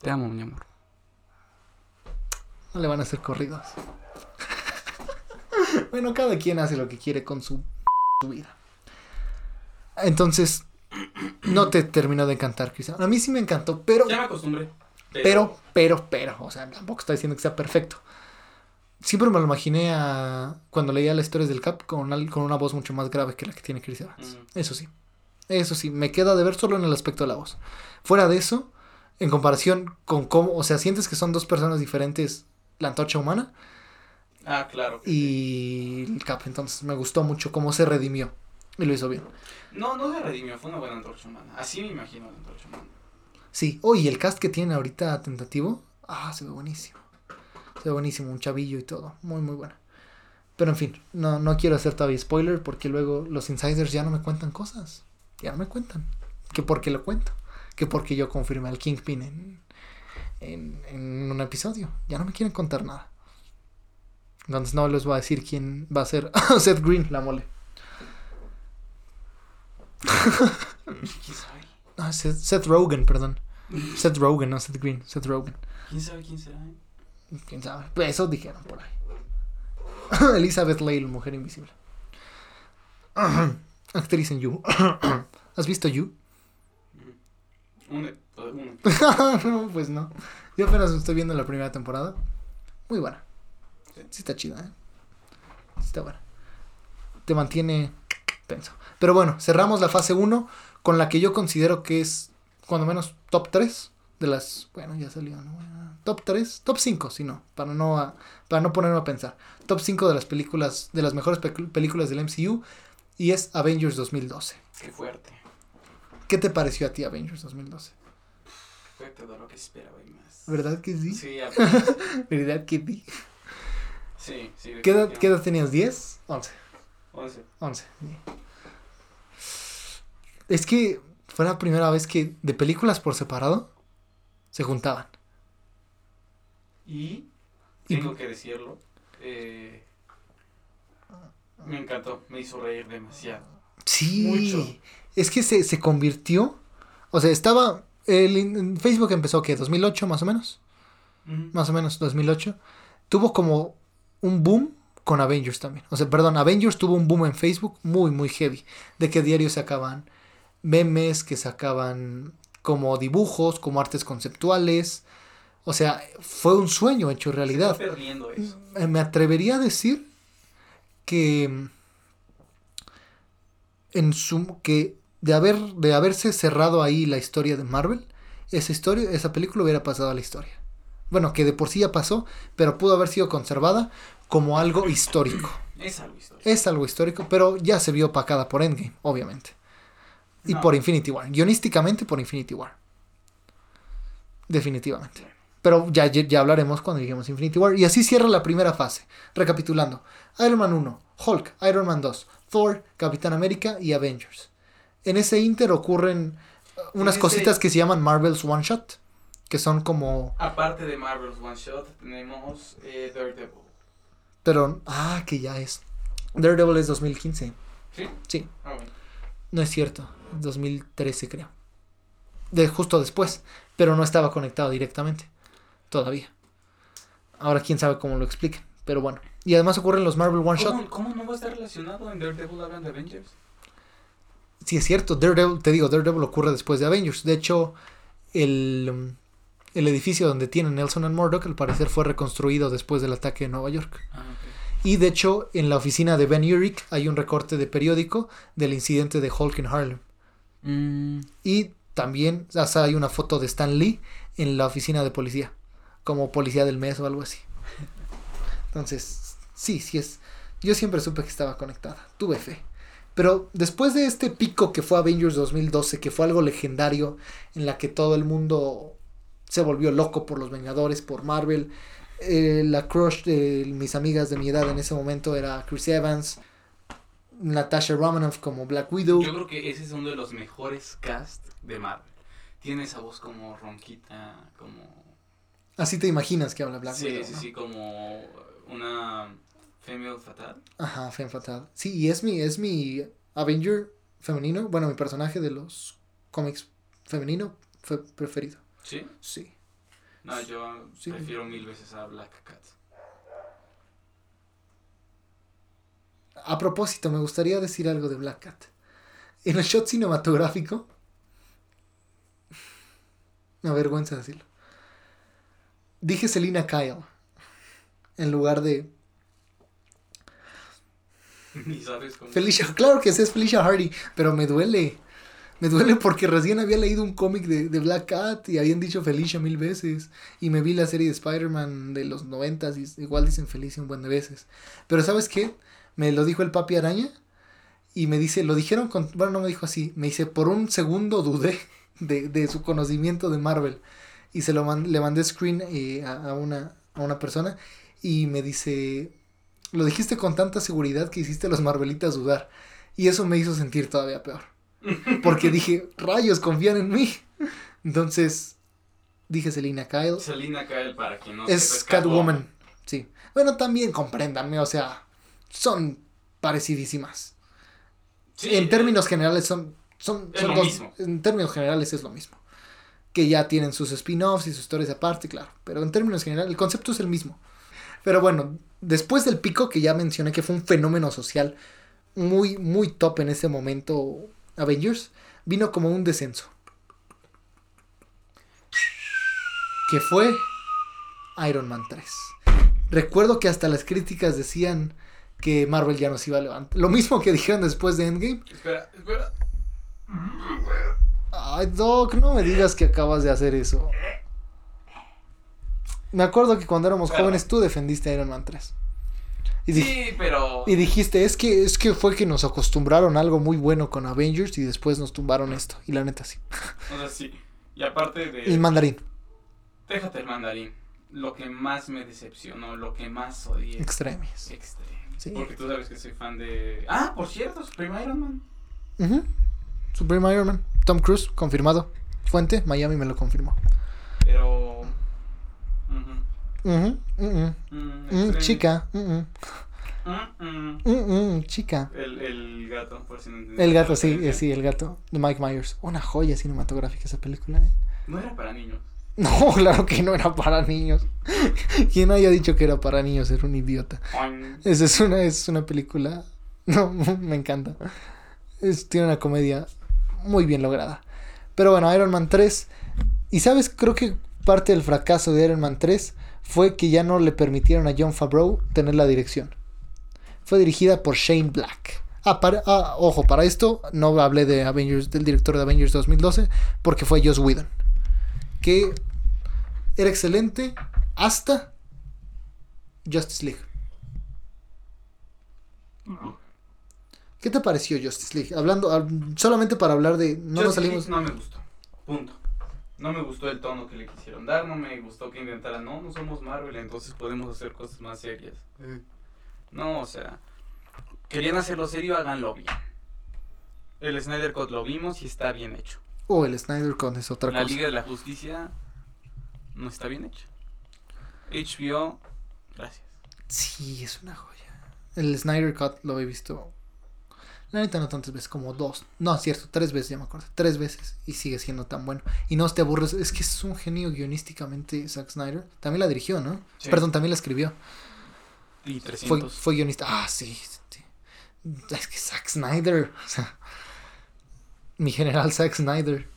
Te amo, mi amor. No le van a hacer corridos. [laughs] bueno, cada quien hace lo que quiere con su, su vida. Entonces, no te terminó de encantar, Chris. A mí sí me encantó, pero, Ya me acostumbré. pero, pero, pero, o sea, tampoco está diciendo que sea perfecto. Siempre me lo imaginé a cuando leía las historias del Cap con, al- con una voz mucho más grave que la que tiene Chris Evans. Mm. Eso sí. Eso sí, me queda de ver solo en el aspecto de la voz. Fuera de eso, en comparación con cómo, o sea, sientes que son dos personas diferentes la antorcha humana Ah, claro. sí. y el Cap. Entonces me gustó mucho cómo se redimió y lo hizo bien. No, no se redimió, fue una buena antorcha humana. Así me imagino la antorcha humana. Sí, oye, el cast que tiene ahorita tentativo, ah, se ve buenísimo. Ve buenísimo, un chavillo y todo. Muy, muy buena. Pero en fin, no, no quiero hacer todavía spoiler porque luego los insiders ya no me cuentan cosas. Ya no me cuentan. Que porque lo cuento. Que porque yo confirmé al Kingpin en, en, en un episodio. Ya no me quieren contar nada. Entonces no les voy a decir quién va a ser [laughs] Seth Green, la mole. ¿Quién sabe? Ah, Seth, Seth Rogen, perdón. Seth Rogen, no Seth Green, Seth Rogen. ¿Quién sabe quién será? ¿Quién sabe? Pues Eso dijeron por ahí. [laughs] Elizabeth Lale, mujer invisible. [clears throat] Actriz en You. [clears throat] ¿Has visto You? [laughs] No, pues no. Yo apenas estoy viendo la primera temporada. Muy buena. Sí está chida, ¿eh? Sí está buena. Te mantiene tenso. Pero bueno, cerramos la fase 1 con la que yo considero que es, cuando menos, top 3 de las... Bueno, ya salió, ¿no? Top 3, top 5, si no, para no, a- para no ponerme a pensar. Top 5 de las películas, de las mejores pe- películas del MCU y es Avengers 2012. Qué fuerte. ¿Qué te pareció a ti Avengers 2012? Fue todo lo que esperaba y más. ¿Verdad que sí? Sí. [laughs] ¿Verdad que sí? sí, sí. ¿Qué edad, qué edad tenías? ¿10? 11. 11. 11. Es que fue la primera vez que de películas por separado se juntaban. Y tengo que decirlo. eh, me encantó, me hizo reír demasiado. Sí. Mucho. Es que se, se convirtió. O sea, estaba. El, Facebook empezó, ¿qué? ¿2008 más o menos? Más o menos, 2008. Tuvo como un boom con Avengers también. O sea, perdón, Avengers tuvo un boom en Facebook muy, muy heavy. De que diarios sacaban memes, que sacaban como dibujos, como artes conceptuales. O sea, fue un sueño hecho Se realidad. está perdiendo eso. Eh, Me atrevería a decir que mm, en su que de haber de haberse cerrado ahí la historia de Marvel, esa historia, esa película hubiera pasado a la historia. Bueno, que de por sí ya pasó, pero pudo haber sido conservada como algo histórico. Es algo histórico. Es algo histórico, pero ya se vio opacada por Endgame, obviamente. Y No. por Infinity War. Guionísticamente por Infinity War. Definitivamente. Pero ya, ya, hablaremos cuando lleguemos a Infinity War. Y así cierra la primera fase. Recapitulando. Iron Man 1, Hulk, Iron Man 2, Thor, Capitán América y Avengers. En ese inter ocurren uh, unas ese- cositas que se llaman Marvel's One Shot. Que son como... Aparte de Marvel's One Shot, tenemos eh, Daredevil. Pero... Ah, que ya es. Daredevil es 2015. ¿Sí? Sí. Ah, bueno. No es cierto, 2013 creo. De justo después, pero no estaba conectado directamente. Todavía. Ahora quién sabe cómo lo expliquen, pero bueno. Y además ocurren los Marvel One Shot. ¿Cómo, ¿Cómo no va a estar relacionado en Daredevil hablan de Avengers? Sí es cierto, Daredevil, te digo, Daredevil ocurre después de Avengers. De hecho, el, el edificio donde tienen Nelson and Murdoch al parecer fue reconstruido después del ataque en Nueva York. Ah. Y de hecho, en la oficina de Ben Urich hay un recorte de periódico del incidente de Hulk en Harlem. Y también o hay una foto de Stan Lee en la oficina de policía, como policía del mes o algo así. Entonces, sí, sí es. Yo siempre supe que estaba conectada, tuve fe. Pero después de este pico que fue Avengers 2012, que fue algo legendario, en la que todo el mundo se volvió loco por los Vengadores, por Marvel, eh, la crush de mis amigas de mi edad en ese momento era Chris Evans, Natasha Romanoff como Black Widow. Yo creo que ese es uno de los mejores cast de Marvel. Tiene esa voz como ronquita, como... Así te imaginas que habla Black sí, Widow. sí, ¿no? sí, como una female fatal. Ajá, Femme Fatale. Sí, y es mi, es mi Avenger femenino, bueno, mi personaje de los cómics femenino fue preferido. ¿Sí? Sí. No, yo Sí. prefiero mil veces a Black Cat. A propósito, me gustaría decir algo de Black Cat. En el shot cinematográfico, me avergüenza decirlo. Dije Selina Kyle en lugar de Ni sabes cómo... Felicia. Claro que es Felicia Hardy, pero me duele. Me duele porque recién había leído un cómic de, de Black Cat y habían dicho Felicia mil veces. Y me vi la serie de Spider-Man de los noventas y igual dicen Felicia un buen de veces. Pero ¿sabes qué? Me lo dijo el papi araña y me dice, lo dijeron con... Bueno, no me dijo así. Me dice, por un segundo dudé [laughs] de, de su conocimiento de Marvel. Y se lo man- le mandé screen eh, a, a una, a una persona y me dice, lo dijiste con tanta seguridad que hiciste a los Marvelitas dudar. Y eso me hizo sentir todavía peor. [laughs] Porque dije, rayos, confían en mí. [laughs] Entonces, Dije Selina Kyle. Selina Kyle, para quien no es Catwoman. Sí. Bueno, también compréndanme, o sea, son parecidísimas. Sí, en términos generales son, son, dos- mismo. En términos generales es lo mismo. Que ya tienen sus spin-offs y sus historias aparte, claro. Pero en términos generales, el concepto es el mismo. Pero bueno, después del pico que ya mencioné que fue un fenómeno social muy, muy top en ese momento, Avengers, vino como un descenso. Que fue Iron Man 3. Recuerdo que hasta las críticas decían que Marvel ya nos iba a levantar. Lo mismo que dijeron después de Endgame. Espera, espera. Ay, Doc, no me digas que acabas de hacer eso. Me acuerdo que cuando éramos jóvenes tú defendiste a Iron Man 3. Y, di- Sí, pero. y dijiste, es que, es que fue que nos acostumbraron a algo muy bueno con Avengers y después nos tumbaron esto. Y la neta sí. O sea, sí. Y aparte de. El mandarín, Déjate el mandarín. Lo que más me decepcionó, lo que más odié. extremis. Extreme. Sí. Porque tú sabes que soy fan de. Ah, por cierto, Supreme Iron Man. Ujú. Supreme Iron Man. Tom Cruise, confirmado. Fuente, Miami me lo confirmó. Pero. mm, mm, chica. Mm, chica. El, gato, por si no entendí El gato, sí, eh, sí, el gato de Mike Myers. Una joya cinematográfica esa película. ¿eh? No era para niños. [laughs] No, claro que no era para niños. [laughs] Quien haya dicho que era para niños era un idiota. Esa es una, es una película. [laughs] No, me encanta. Es- tiene una comedia muy bien lograda. Pero bueno, Iron Man 3. Y sabes, creo que parte del fracaso de Iron Man 3 fue que ya no le permitieron a John Favreau tener la dirección. Fue dirigida por Shane Black. Ah, para- ah, ojo, para esto no hablé de Avengers, del director de Avengers 2012, porque fue Joss Whedon. Que era excelente hasta Justice League. ¿Qué te pareció Justice League? Hablando, hab- solamente para hablar de. No nos Justice League salimos. No me gustó. Punto. No me gustó el tono que le quisieron dar. No me gustó que intentaran. No, no somos Marvel, entonces podemos hacer cosas más serias. No, o sea. Querían hacerlo serio, háganlo bien. El Snyder Cut lo vimos y está bien hecho. O el Snyder Con es otra La cosa. Liga de la Justicia no está bien hecha. HBO, gracias. Sí, es una joya. El Snyder Cut lo he visto. La neta no tantas veces, como dos. No, es cierto, tres veces, ya me acuerdo. Tres veces y sigue siendo tan bueno. Y no te aburres. Es que es un genio guionísticamente Zack Snyder. También la dirigió, ¿no? Sí. Perdón, también la escribió. Y Fue, 300. fue guionista. Ah, sí, sí. Es que Zack Snyder. O sea, mi general Zack Snyder.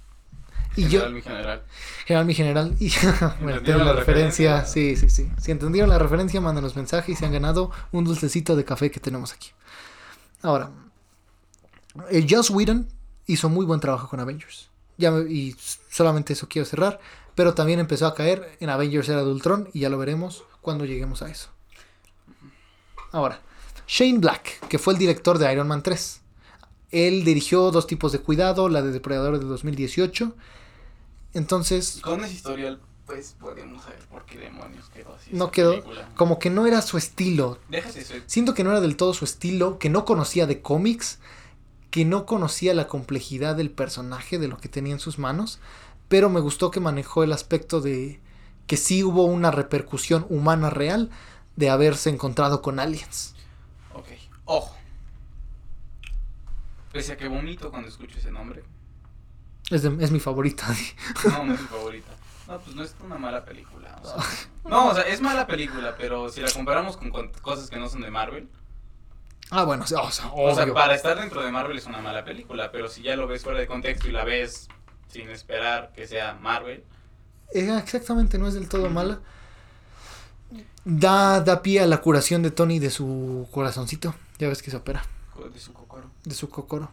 Y yo, General, mi general. general, mi general. Y [laughs] me ¿Entendieron la la referencia. referencia? Sí, sí, sí. Si entendieron la referencia, mándanos mensaje y se han ganado un dulcecito de café que tenemos aquí. Ahora, el Joss Whedon hizo muy buen trabajo con Avengers. Ya me- y solamente eso quiero cerrar. Pero también empezó a caer en Avengers Era de Ultron y ya lo veremos cuando lleguemos a eso. Ahora, Shane Black, que fue el director de Iron Man 3. Él dirigió dos tipos de cuidado, la de Depredador de 2018. Entonces, Con ese historial, pues podemos saber por qué demonios quedó así. No quedó- película. como que no era su estilo. Déjate eso. Siento que no era del todo su estilo, que no conocía de cómics, que no conocía la complejidad del personaje, de lo que tenía en sus manos, pero me gustó que manejó el aspecto de que sí hubo una repercusión humana real de haberse encontrado con aliens. Ok, ojo. Pese a que vomito cuando escucho ese nombre. Es, de- es mi favorita. [laughs] No, no es mi favorita. No, pues no es una mala película. o sea, no, o sea, es mala película, pero si la comparamos con, con cosas que no son de Marvel. ah, bueno, o sea, o sea, O sea, obvio. para estar dentro de Marvel es una mala película, pero si ya lo ves fuera de contexto y la ves sin esperar que sea Marvel. Eh, exactamente, no es del todo mala. Da, da pie a la curación de Tony de su corazoncito. Ya ves que se opera, De su cocoro. De su cocoro.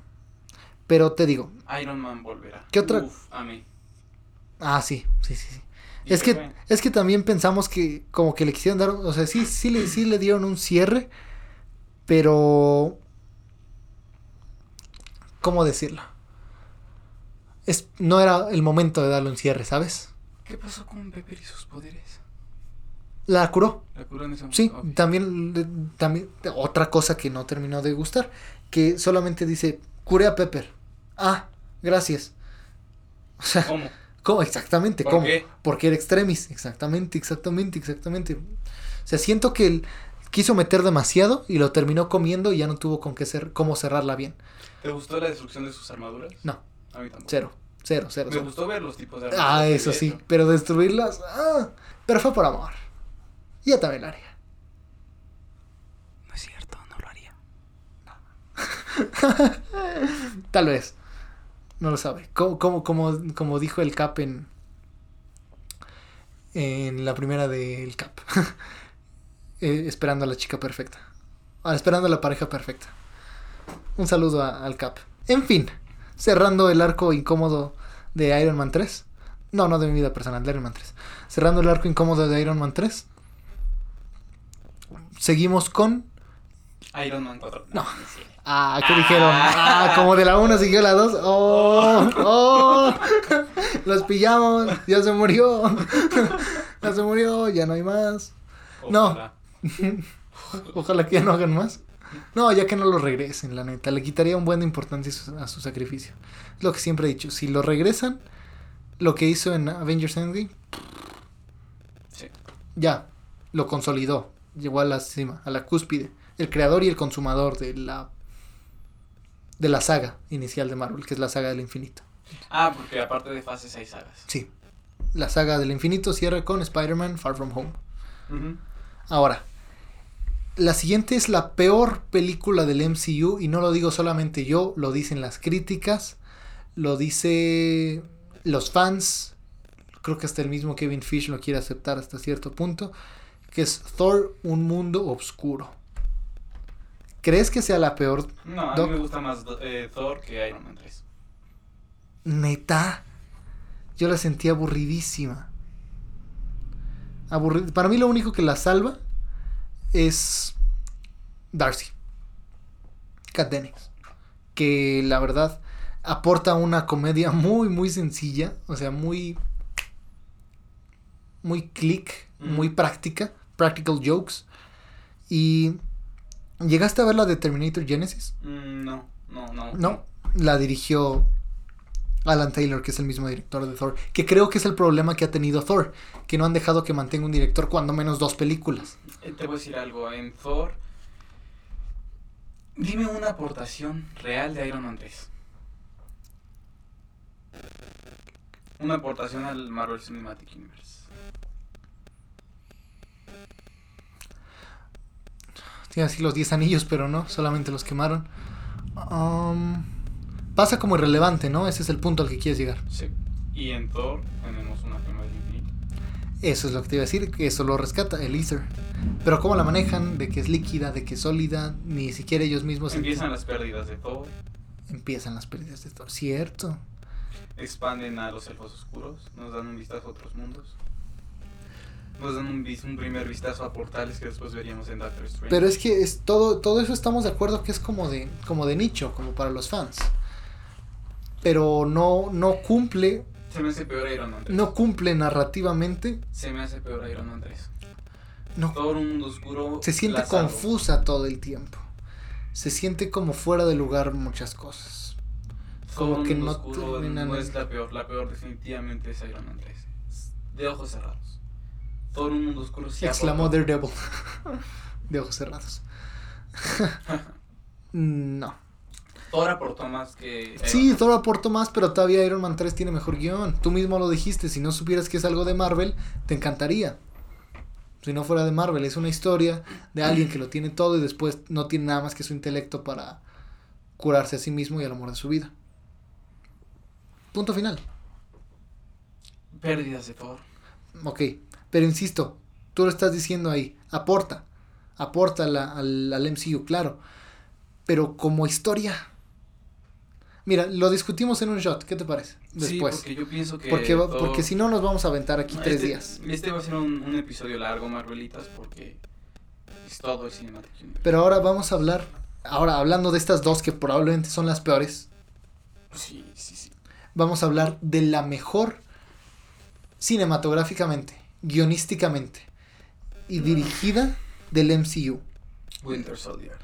Pero te digo, Iron Man volverá. ¿Qué otra- Uf, a mí. ah, sí, sí, sí, sí. Y Es que, es que también pensamos que como que le quisieron dar, o sea, sí, sí le, sí le dieron un cierre, pero... ¿Cómo decirlo? Es, no era el momento de darle un cierre, ¿sabes? ¿Qué pasó con Pepper y sus poderes? La curó. ¿La curó en ese momento? Sí, también, también, otra cosa que no terminó de gustar, que solamente dice, curé a Pepper. Ah, gracias. O sea, ¿Cómo? [laughs] ¿Cómo? Exactamente, ¿Por ¿cómo? qué? Porque era extremis. Exactamente, exactamente, exactamente. O sea, siento que él quiso meter demasiado y lo terminó comiendo y ya no tuvo con qué cer- cómo cerrarla bien. ¿Te gustó la destrucción de sus armaduras? No. A mí tampoco. Cero, cero, cero. Me cero. gustó ver los tipos de Ah, armaduras que eso sí, pero destruirlas, ah, pero fue por amor. Y lo haría. No es cierto, no lo haría. [laughs] Tal vez. No lo sabe. Como, como, como, como dijo el Cap en, en la primera del Cap. [laughs] Eh, esperando a la chica perfecta. Ah, esperando a la pareja perfecta. Un saludo a- al Cap. En fin, cerrando el arco incómodo de Iron Man 3. No, no de mi vida personal, de Iron Man 3. Cerrando el arco incómodo de Iron Man 3. Seguimos con Iron Man 4. No. sí. Ah, ¿qué dijeron? Ah, como de la 1 siguió la 2. ¡Oh! ¡Oh! Los pillamos. Ya se murió. Ya se murió. Ya no hay más. No. Ojalá. Ojalá que ya no hagan más. No, ya que no lo regresen, la neta. Le quitaría un buen de importancia a su- a su sacrificio. Es lo que siempre he dicho. Si lo regresan, lo que hizo en Avengers Endgame, Sí. ya. Lo consolidó. Llegó a la cima, a la cúspide. El creador y el consumador de la. de la saga inicial de Marvel, que es la saga del infinito. Ah, porque aparte de fases hay sagas. Sí. La saga del infinito cierra con Spider-Man Far From Home. Ahora, la siguiente es la peor película del MCU y no lo digo solamente yo, lo dicen las críticas, lo dice los fans, creo que hasta el mismo Kevin Fish lo quiere aceptar hasta cierto punto, que es Thor, un mundo oscuro. ¿Crees que sea la peor? No, a Doc. mí me gusta más eh, Thor que Iron Man 3. Neta, yo la sentí aburridísima. Aburri- Para mí lo único que la salva es Darcy. Kat Dennings. Que la verdad aporta una comedia muy, muy sencilla. O sea, muy... Muy click, muy práctica. Practical jokes. Y... ¿Llegaste a ver la de Terminator Genesis? Mm, no, no, no. No, la dirigió Alan Taylor, que es el mismo director de Thor. Que creo que es el problema que ha tenido Thor, que no han dejado que mantenga un director cuando menos dos películas. Eh, Te voy a decir algo. En Thor. Dime una aportación real de Iron Man 3. Una aportación al Marvel Cinematic Universe. Tiene así los 10 anillos, pero no, solamente los quemaron. Um, pasa como irrelevante, ¿no? Ese es el punto al que quieres llegar. Sí. Y en Thor tenemos una gema del infinito. Eso es lo que te iba a decir, que eso lo rescata el Ether. Pero cómo la manejan, de que es líquida, de que es sólida, ni siquiera ellos mismos Empiezan las pérdidas de Thor. empiezan las pérdidas de Thor. Cierto. Expanden a los elfos oscuros. Nos dan un vistazo a otros mundos. Nos dan un, un primer vistazo a portales que después veríamos en Doctor Strange. Pero es que es todo, todo eso estamos de acuerdo que es como de, como de nicho, como para los fans. Pero no, no cumple, Se me hace peor Iron Man 3. no cumple narrativamente, Se me hace peor Iron Man 3. no, Todo un mundo oscuro. se siente confusa todo el tiempo. Se siente como fuera de lugar muchas cosas. Todo como que no oscuro terminan no es la peor. La peor definitivamente es Iron Man 3. Es De ojos cerrados. Todo un mundo oscuro sí Exclamó. Daredevil. [laughs] de ojos cerrados. [laughs] no. Thor aportó más que. Iron Sí, Man. Thor aportó más, pero todavía Iron Man 3 tiene mejor guion. Tú mismo lo dijiste, si no supieras que es algo de Marvel, te encantaría. Si no fuera de Marvel, es una historia de alguien que lo tiene todo y después no tiene nada más que su intelecto para curarse a sí mismo y al amor de su vida. Punto final. Pérdidas de Thor. Ok, pero insisto, tú lo estás diciendo ahí, aporta, aporta la- al, al MCU, claro, pero como historia... Mira, lo discutimos en un shot, ¿qué te parece? Después. Sí, porque yo pienso que. Porque, si no nos vamos a aventar aquí No, tres este- días. Este va a ser un, un episodio largo, Marvelitas, porque es todo el Cinematic Universe. Pero ahora vamos a hablar, ahora hablando de estas dos que probablemente son las peores, Sí, sí, sí. vamos a hablar de la mejor cinematográficamente, guionísticamente y dirigida del MCU, Winter Soldier.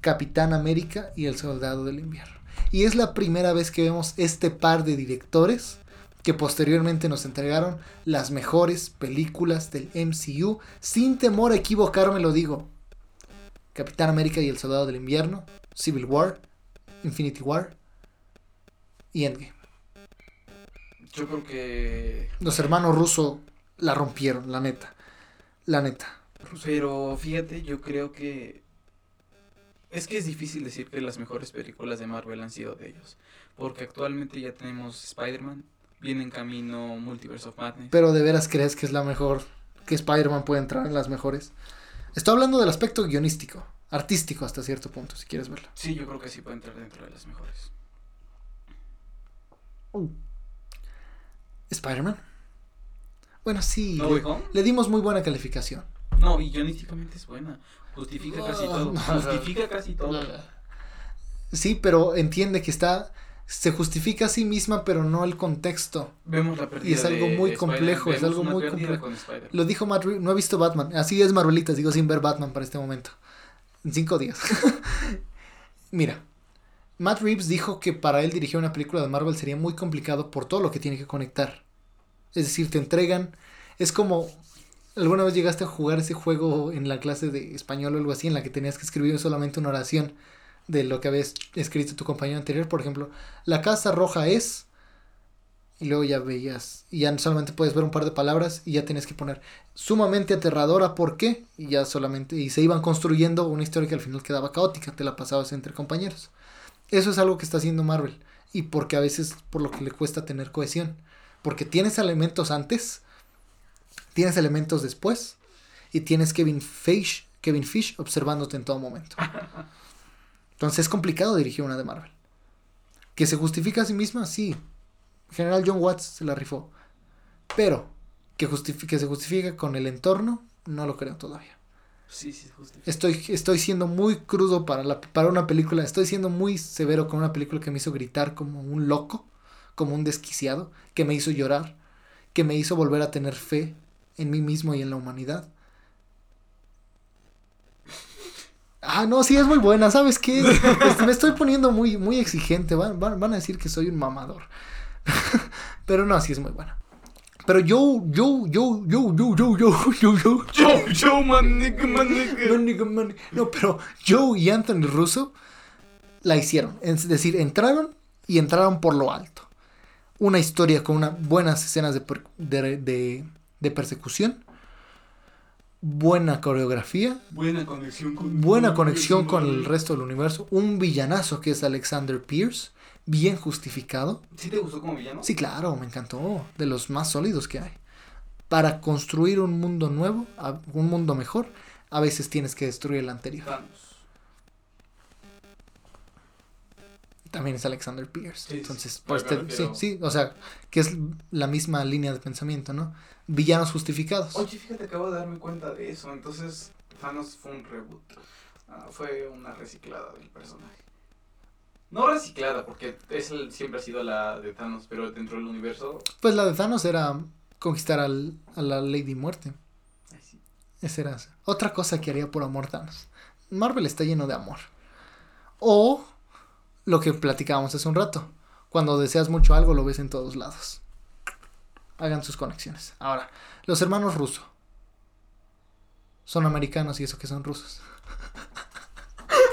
Capitán América y el Soldado del Invierno. Y es la primera vez que vemos este par de directores que posteriormente nos entregaron las mejores películas del MCU. Sin temor a equivocarme lo digo. Capitán América y el Soldado del Invierno, Civil War, Infinity War y Endgame. Yo creo que... Los hermanos Russo la rompieron, la neta. La neta. Pero fíjate, yo creo que... Es que es difícil decir que las mejores películas de Marvel han sido de ellos. Porque actualmente ya tenemos Spider-Man, viene en camino Multiverse of Madness. Pero de veras crees que es la mejor, que Spider-Man puede entrar en las mejores. Estoy hablando del aspecto guionístico, artístico hasta cierto punto, si quieres verlo. Sí, yo creo que sí puede entrar dentro de las mejores. Spider-Man. Bueno, sí. ¿No le, dimos muy buena calificación. No, y guionísticamente es buena. Justifica casi todo. [laughs] no, Justifica casi todo. Sí, pero entiende que está. Se justifica a sí misma, pero no el contexto. Vemos la pérdida Y es algo de muy complejo, es algo muy complejo. Lo dijo Matt Reeves, no he visto Batman. Así es Marvelitas, digo sin ver Batman para este momento. En cinco días. [laughs] Mira, Matt Reeves dijo que para él dirigir una película de Marvel sería muy complicado por todo lo que tiene que conectar. Es decir, te entregan. Es como. ¿Alguna vez llegaste a jugar ese juego en la clase de español o algo así, en la que tenías que escribir solamente una oración de lo que habías escrito tu compañero anterior? Por ejemplo, la casa roja es. Y luego ya veías. Y ya solamente puedes ver un par de palabras y ya tienes que poner sumamente aterradora, ¿por qué? Y ya solamente. Y se iban construyendo una historia que al final quedaba caótica, te la pasabas entre compañeros. Eso es algo que está haciendo Marvel. Y porque a veces por lo que le cuesta tener cohesión. Porque tienes elementos antes, tienes elementos después, y tienes Kevin Fish, Kevin Fish observándote en todo momento. Entonces es complicado dirigir una de Marvel. ¿Que se justifica a sí misma? Sí. General John Watts se la rifó. Pero que, que se justifica con el entorno, no lo creo todavía. Sí, sí, justifica. Estoy, estoy siendo muy crudo para, la, para una película. Estoy siendo muy severo con una película que me hizo gritar como un loco, como un desquiciado, que me hizo llorar, que me hizo volver a tener fe en mí mismo y en la humanidad. Ah, no, sí, es muy buena. ¿Sabes qué? Este, me estoy poniendo muy, muy exigente. Van, van, van a decir que soy un mamador. [laughs] Pero no, sí es muy buena. Pero yo, yo, yo, yo, yo, yo, yo, yo, yo. Yo, yo, man, nigga, man, nigga. No, nigga, man. No, pero Joe y Anthony Russo la hicieron. Es decir, entraron y entraron por lo alto. Una historia con unas buenas escenas de, per- de, de- de persecución. Buena coreografía. Buena conexión con Buena conexión con el resto del universo. Un villanazo que es Alexander Pierce. Bien justificado. ¿Sí te gustó como villano? Sí, claro, me encantó. De los más sólidos que hay. Para construir un mundo nuevo, un mundo mejor, a veces tienes que destruir el anterior. Thanos. También es Alexander Pierce. Sí, Entonces, sí, pues, te- sí, sí, o sea, que es la misma línea de pensamiento, ¿no? Villanos justificados. Oye, fíjate, acabo de darme cuenta de eso. Entonces, Thanos fue un reboot. Ah, fue una reciclada del personaje. No reciclada, porque es el- siempre ha sido la de Thanos, pero dentro del universo. Pues la de Thanos era conquistar al- a la Lady Muerte. ay, sí. Esa era otra cosa que haría por amor Thanos. Marvel está lleno de amor. O lo que platicábamos hace un rato. Cuando deseas mucho algo, lo ves en todos lados. Hagan sus conexiones. Ahora, los hermanos rusos. Son americanos y eso que son rusos.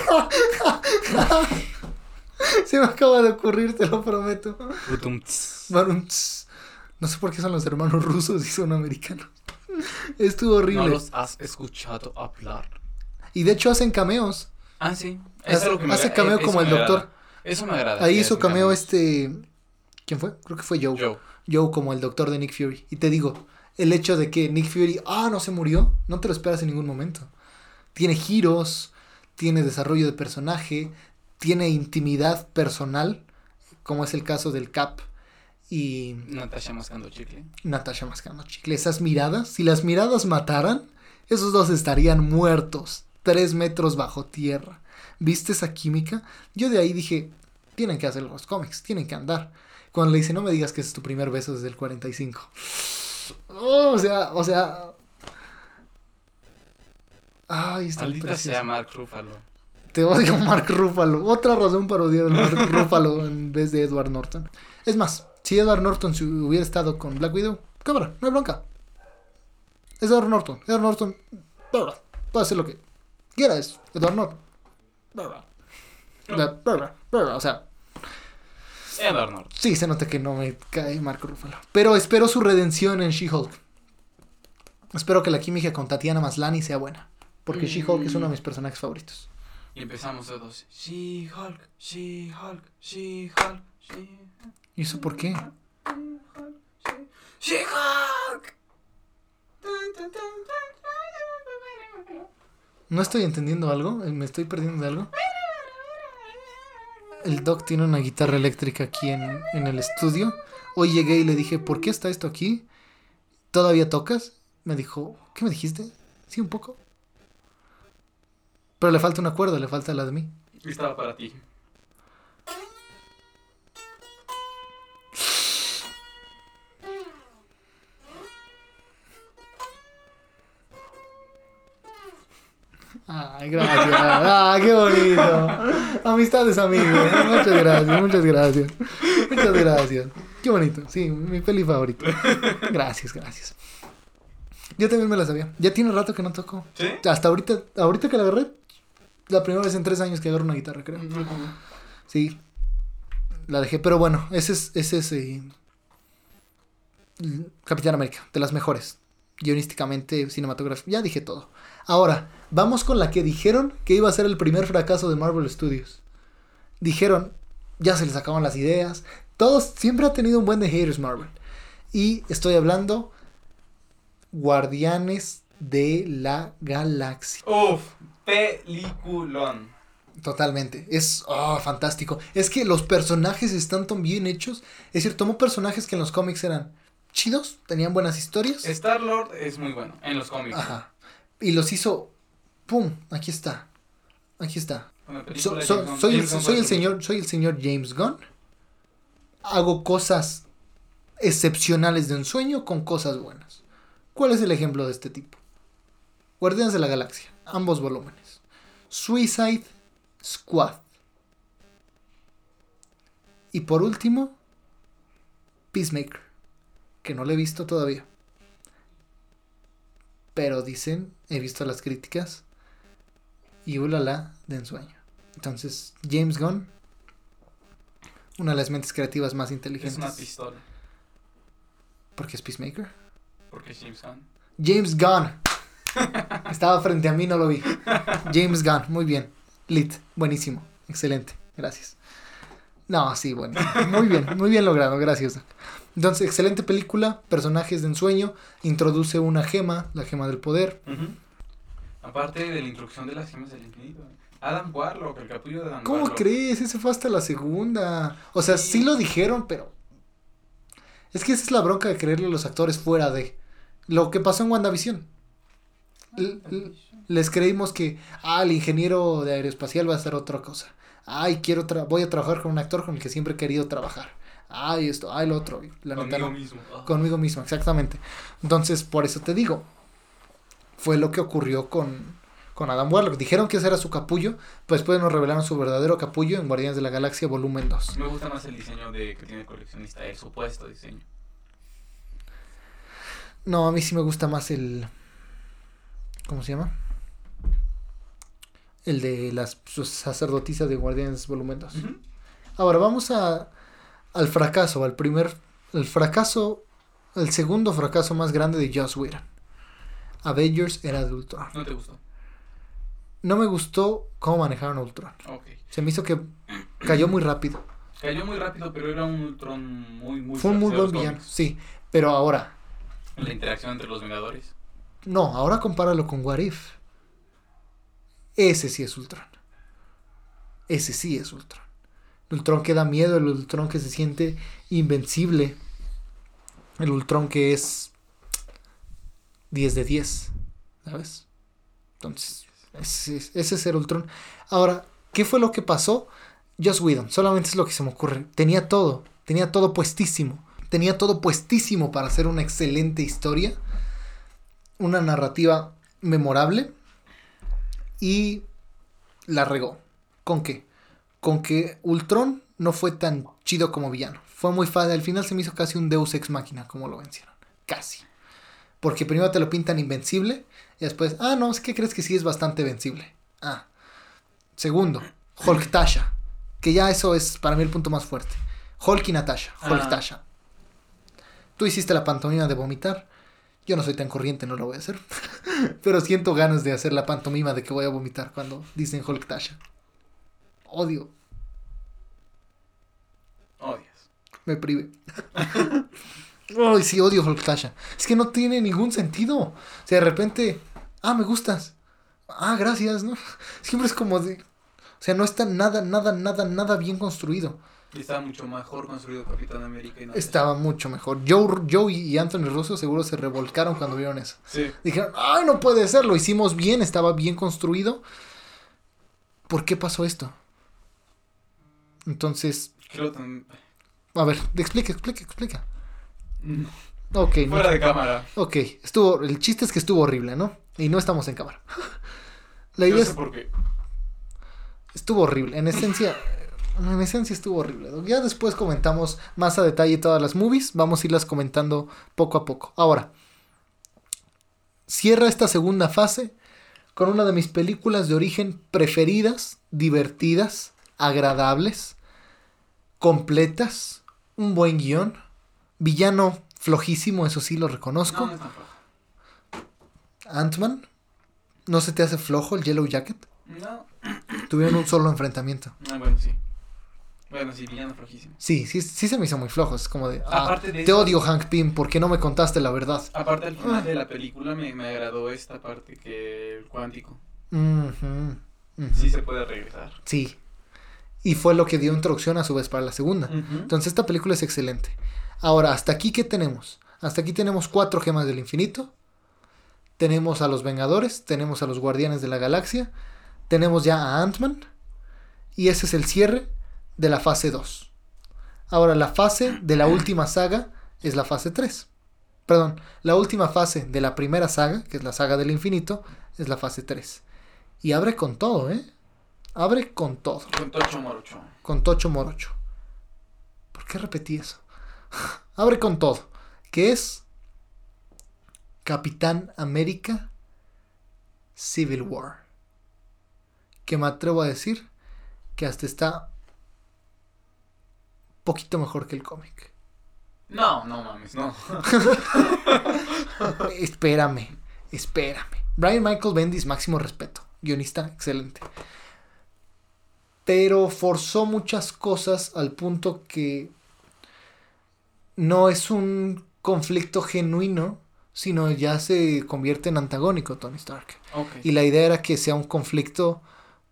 [laughs] Se me acaba de ocurrir, te lo prometo. No sé por qué son los hermanos rusos y son americanos. Estuvo horrible. No los has escuchado hablar. Y de hecho hacen cameos. Ah, sí. Hace, hace cameo como el doctor. Eso me agrada. Ahí hizo cameo este. ¿Quién fue? Creo que fue Joe. Joe. Joe como el doctor de Nick Fury. Y te digo, el hecho de que Nick Fury, ah, no se murió, no te lo esperas en ningún momento. Tiene giros, tiene desarrollo de personaje, tiene intimidad personal, como es el caso del Cap y Natasha mascando chicle. Natasha mascando chicle. Esas miradas, si las miradas mataran, esos dos estarían muertos, tres metros bajo tierra. ¿Viste esa química? Yo de ahí dije, tienen que hacer los cómics, tienen que andar. Cuando le dice, no me digas que es tu primer beso desde el 45. Oh, o sea, o sea... Ay, está Maldita sea Mark Ruffalo. Te odio, [laughs] Mark Ruffalo. Otra razón para odiar a Mark [laughs] Ruffalo en vez de Edward Norton. Es más, si Edward Norton si hubiera estado con Black Widow, cámara, no hay bronca. Es Edward Norton. Edward Norton bla, puede hacer lo que quiera. Es Edward Norton. O sea, Edward Norton. sí se nota que no me cae Marco Ruffalo. Pero espero su redención en She-Hulk. Espero que la química con Tatiana Maslany sea buena. Porque Mm. She-Hulk es uno de mis personajes favoritos. Y empezamos todos. She-Hulk, She-Hulk, She-Hulk, She-Hulk. ¿Y eso por qué? She-Hulk. No estoy entendiendo algo. ¿Me estoy perdiendo de algo? El Doc tiene una guitarra eléctrica aquí en, en el estudio. Hoy llegué y le dije, ¿por qué está esto aquí? ¿Todavía tocas? Me dijo, ¿qué me dijiste? Sí, un poco. Pero le falta una cuerda, le falta la de mí. Estaba para ti. Ay, gracias. Ah, qué bonito. Amistades, amigos. Muchas gracias, muchas gracias. Muchas gracias. Qué bonito. Sí, mi peli favorita. Gracias, gracias. Yo también me la sabía. Ya tiene rato que no toco. ¿Sí? Hasta ahorita, ahorita que la agarré, la primera vez en tres años que agarro una guitarra, creo. Sí. La dejé, pero bueno, ese es, ese es eh, Capitán América, de las mejores. Guionísticamente, cinematográfico. Ya dije todo. Ahora, vamos con la que dijeron que iba a ser el primer fracaso de Marvel Studios. Dijeron, ya se les acaban las ideas. Todos, siempre ha tenido un buen de haters Marvel. Y estoy hablando Guardianes de la Galaxia. Uf, peliculón. Totalmente. Es oh, fantástico. Es que los personajes están tan bien hechos. Es decir, tomó personajes que en los cómics eran chidos, tenían buenas historias. Star Lord es muy bueno en los cómics. Ajá. Y los hizo. ¡Pum! Aquí está. Aquí está. So- so- soy, el, soy el señor. Soy el señor James Gunn. Hago cosas excepcionales de ensueño con cosas buenas. ¿Cuál es el ejemplo de este tipo? Guardianes de la Galaxia. Ambos volúmenes. Suicide Squad. Y por último, Peacemaker. Que no lo he visto todavía. Pero dicen, he visto las críticas. Y ulala de ensueño. Entonces, James Gunn. Una de las mentes creativas más Es inteligentes. una pistola. Porque es Peacemaker. Porque es James Gunn. James Gunn. [laughs] Estaba frente a mí, no lo vi. James Gunn, muy bien. Lit, buenísimo. Excelente, gracias. No, sí, bueno. Muy bien, muy bien logrado, gracias. Entonces, excelente película, personajes de ensueño, introduce una gema, la gema del poder. Aparte de la introducción de las gemas del infinito. Adam Warlock, el capullo de Adam ¿Cómo Warlock. crees? Ese fue hasta la segunda. O sea, sí lo dijeron, pero... Es que esa es la bronca de creerle a los actores fuera de... Lo que pasó en WandaVision. L- l- les creímos que, ah, el ingeniero de aeroespacial va a ser otra cosa. Ay, quiero tra- voy a trabajar con un actor con el que siempre he querido trabajar. Ay, esto, ay, lo otro. La Conmigo mismo. Ah. Conmigo mismo, exactamente. Entonces, por eso te digo, fue lo que ocurrió con, con Adam Warlock. Dijeron que ese era su capullo, pues después nos revelaron su verdadero capullo en Guardianes de la Galaxia volumen 2. Me gusta más el diseño de que tiene el coleccionista, el supuesto diseño. No, a mí sí me gusta más el... ¿Cómo se llama? El de las sacerdotisas de Guardianes volumen 2. Ujú. Ahora vamos a, al fracaso, al primer, el fracaso, el segundo fracaso más grande de Joss Whedon. Avengers era de Ultron. ¿No te gustó? No me gustó cómo manejaron a Ultron. Se me hizo que cayó muy rápido. Cayó muy rápido, pero era un Ultron muy, muy Fue un muy buen villano, sí. Pero ahora, La interacción entre los Vengadores. no, ahora compáralo con What If. Ese sí es Ultron. Ese sí es Ultron. El Ultron que da miedo, el Ultron que se siente invencible. El Ultron que es 10 de 10. ¿Sabes? Entonces, ese, es- ese es el Ultron. Ahora, ¿qué fue lo que pasó? Joss Whedon, solamente es lo que se me ocurre. Tenía todo, tenía todo puestísimo. Tenía todo puestísimo para hacer una excelente historia. Una narrativa memorable. Y la regó. ¿Con qué? Con que Ultron no fue tan chido como villano. Fue muy fácil. Al final se me hizo casi un Deus ex máquina, como lo vencieron. Casi. Porque primero te lo pintan invencible y después, ah, no, es que crees que sí es bastante vencible. Ah. Segundo, Hulk Tasha. Que ya eso es para mí el punto más fuerte. Hulk y Natasha. Hulk Ah. Tasha. Tú hiciste la pantomima de vomitar. Yo no soy tan corriente, no lo voy a hacer. [laughs] Pero siento ganas de hacer la pantomima de que voy a vomitar cuando dicen Hulk Tasha. Odio, Odias. me prive. [laughs] Ay, sí, odio Hulk Tasha. Es que no tiene ningún sentido. O sea, de repente, ah, me gustas. Ah, gracias, ¿no? [laughs] Siempre es como de. O sea, no está nada, nada, nada, nada bien construido. Y estaba mucho mejor construido Capitán América y no. Estaba mucho mejor. Joe, Joe y Anthony Russo seguro se revolcaron cuando vieron eso. Sí. Dijeron, ay, no puede ser, lo hicimos bien, estaba bien construido. ¿Por qué pasó esto? Entonces, a ver, explica, explica, explica. No. Ok, no- Fuera de cámara. ok, estuvo, el chiste es que estuvo horrible, ¿no? Y no estamos en cámara. [laughs] La idea sé es, por qué. estuvo horrible, en esencia, en esencia estuvo horrible. Ya después comentamos más a detalle todas las movies, vamos a irlas comentando poco a poco. Ahora, cierra esta segunda fase con una de mis películas de origen preferidas, divertidas, agradables, completas, un buen guion, villano flojísimo, eso sí lo reconozco. No. Ant-Man, ¿no se te hace flojo el Yellow Jacket? No. [clears throat] Tuvieron un solo enfrentamiento. Ah, bueno, sí. Bueno, sí, villano flojísimo. Sí, sí, sí se me hizo muy flojo. Es como de, ah, Aparte de te eso- odio Hank Pym, ¿por qué no me contaste la verdad? Aparte al final de la película me, me agradó esta parte que el cuántico. Ujú. Sí se puede regresar. Sí. Y fue lo que dio introducción a su vez para la segunda. Entonces esta película es excelente. Ahora, hasta aquí, ¿qué tenemos? Hasta aquí tenemos cuatro gemas del infinito. Tenemos a los Vengadores, tenemos a los Guardianes de la Galaxia, tenemos ya a Ant-Man. Y ese es el cierre de la fase 2. Ahora, la fase de la última saga es la fase 3. Perdón, la última fase de la primera saga, que es la saga del infinito, es la fase 3. Y abre con todo, ¿eh? Abre con todo Con Tocho Morocho. con Tocho Morocho. ¿Por qué repetí eso? [laughs] Abre con todo. Que es Capitán América Civil War. Que me atrevo a decir que hasta está poquito mejor que el cómic. No, no mames, no. [laughs] espérame, espérame. Brian Michael Bendis, máximo respeto. Guionista, excelente. Pero forzó muchas cosas al punto que no es un conflicto genuino, sino ya se convierte en antagónico Tony Stark. Ok. Y la idea era que sea un conflicto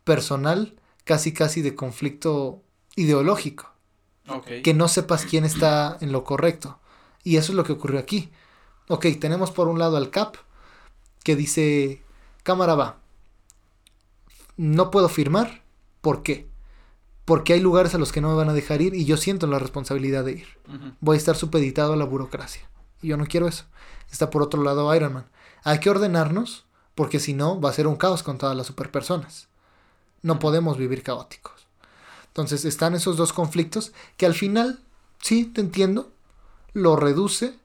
personal, casi casi de conflicto ideológico que no sepas quién está en lo correcto. Y eso es lo que ocurrió aquí. Ok, tenemos por un lado al Cap, que dice, cámara va, no puedo firmar, ¿por qué? Porque hay lugares a los que no me van a dejar ir y yo siento la responsabilidad de ir. Voy a estar supeditado a la burocracia. Y yo no quiero eso. Está por otro lado Iron Man. Hay que ordenarnos, porque si no, va a ser un caos con todas las superpersonas. No podemos vivir caóticos. Entonces están esos dos conflictos que al final, sí, te entiendo, lo reduce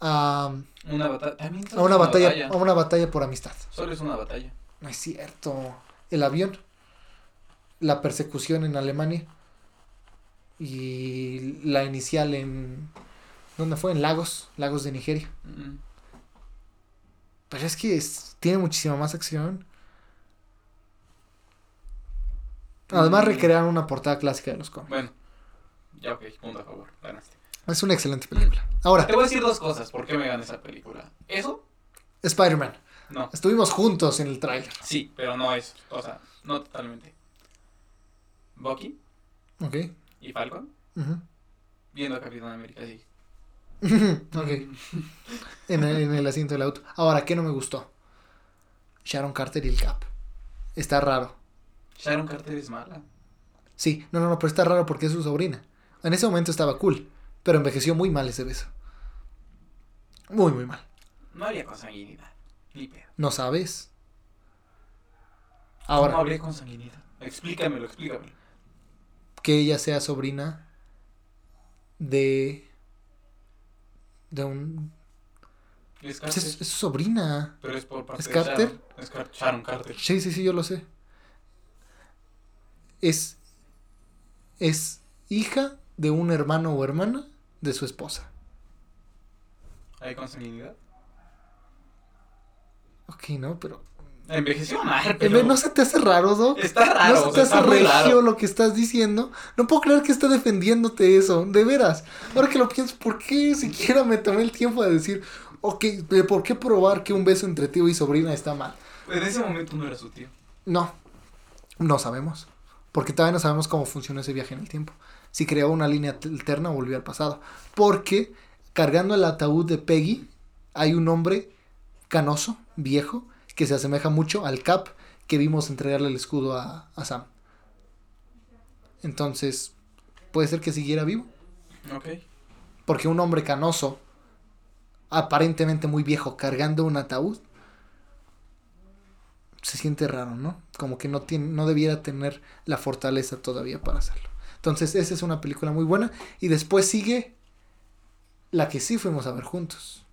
a, Una batalla. A una batalla, a una batalla por amistad. Solo es una batalla. No es cierto. El avión, la persecución en Alemania y la inicial en... ¿Dónde fue? En Lagos, Lagos de Nigeria. Pero es que es- tiene muchísima más acción. Además Mm. recrearon una portada clásica de los cómics. Bueno. Ya, ok, punto a favor. Ganaste. Es una excelente película. Ahora, Te voy a decir dos cosas. ¿Por qué me gana esa película? ¿Eso? Spider-Man. No. Estuvimos juntos en el tráiler. Sí, pero no es. O sea, no totalmente. Bucky Ok. y Falcon Ujú. viendo a Capitán América, sí. [laughs] ok. En el, en el asiento del auto. Ahora, ¿qué no me gustó? Sharon Carter y el Cap. Está raro. Sharon Carter es mala. Sí, no, no, no, pero está raro porque es su sobrina. En ese momento estaba cool, pero envejeció muy mal ese beso. Muy, muy mal. No había consanguinidad. Ni pedo. ¿No sabes? ¿Cómo Ahora, habría consanguinidad? Explícamelo, explícamelo. Que ella sea sobrina de. de un. Es pues es, es sobrina. Pero es por parte ¿Es de Carter? Sharon. Es Car- Sharon Carter. Sí, sí, sí, yo lo sé. Es. Es hija de un hermano o hermana de su esposa. ¿Hay consanguinidad? Ok, no, pero. Envejeció mal, pero... ¿No se te hace raro, Doc? Está raro, ¿No se te hace está regio raro. lo que estás diciendo? No puedo creer que esté defendiéndote eso, de veras. Ahora que lo pienso, ¿por qué siquiera me tomé el tiempo de decir, ok, ¿de ¿por qué probar que un beso entre tío y sobrina está mal? En ese momento no era su tío. No, no sabemos. Porque todavía no sabemos cómo funciona ese viaje en el tiempo. Si creó una línea alterna o volvió al pasado. Porque cargando el ataúd de Peggy hay un hombre canoso, viejo, que se asemeja mucho al Cap que vimos entregarle el escudo a, a Sam. Entonces, puede ser que siguiera vivo. Ok. Porque un hombre canoso, aparentemente muy viejo, cargando un ataúd, se siente raro, ¿no? Como que no, tiene, no debiera tener la fortaleza todavía para hacerlo. Entonces, esa es una película muy buena. Y después sigue la que sí fuimos a ver juntos.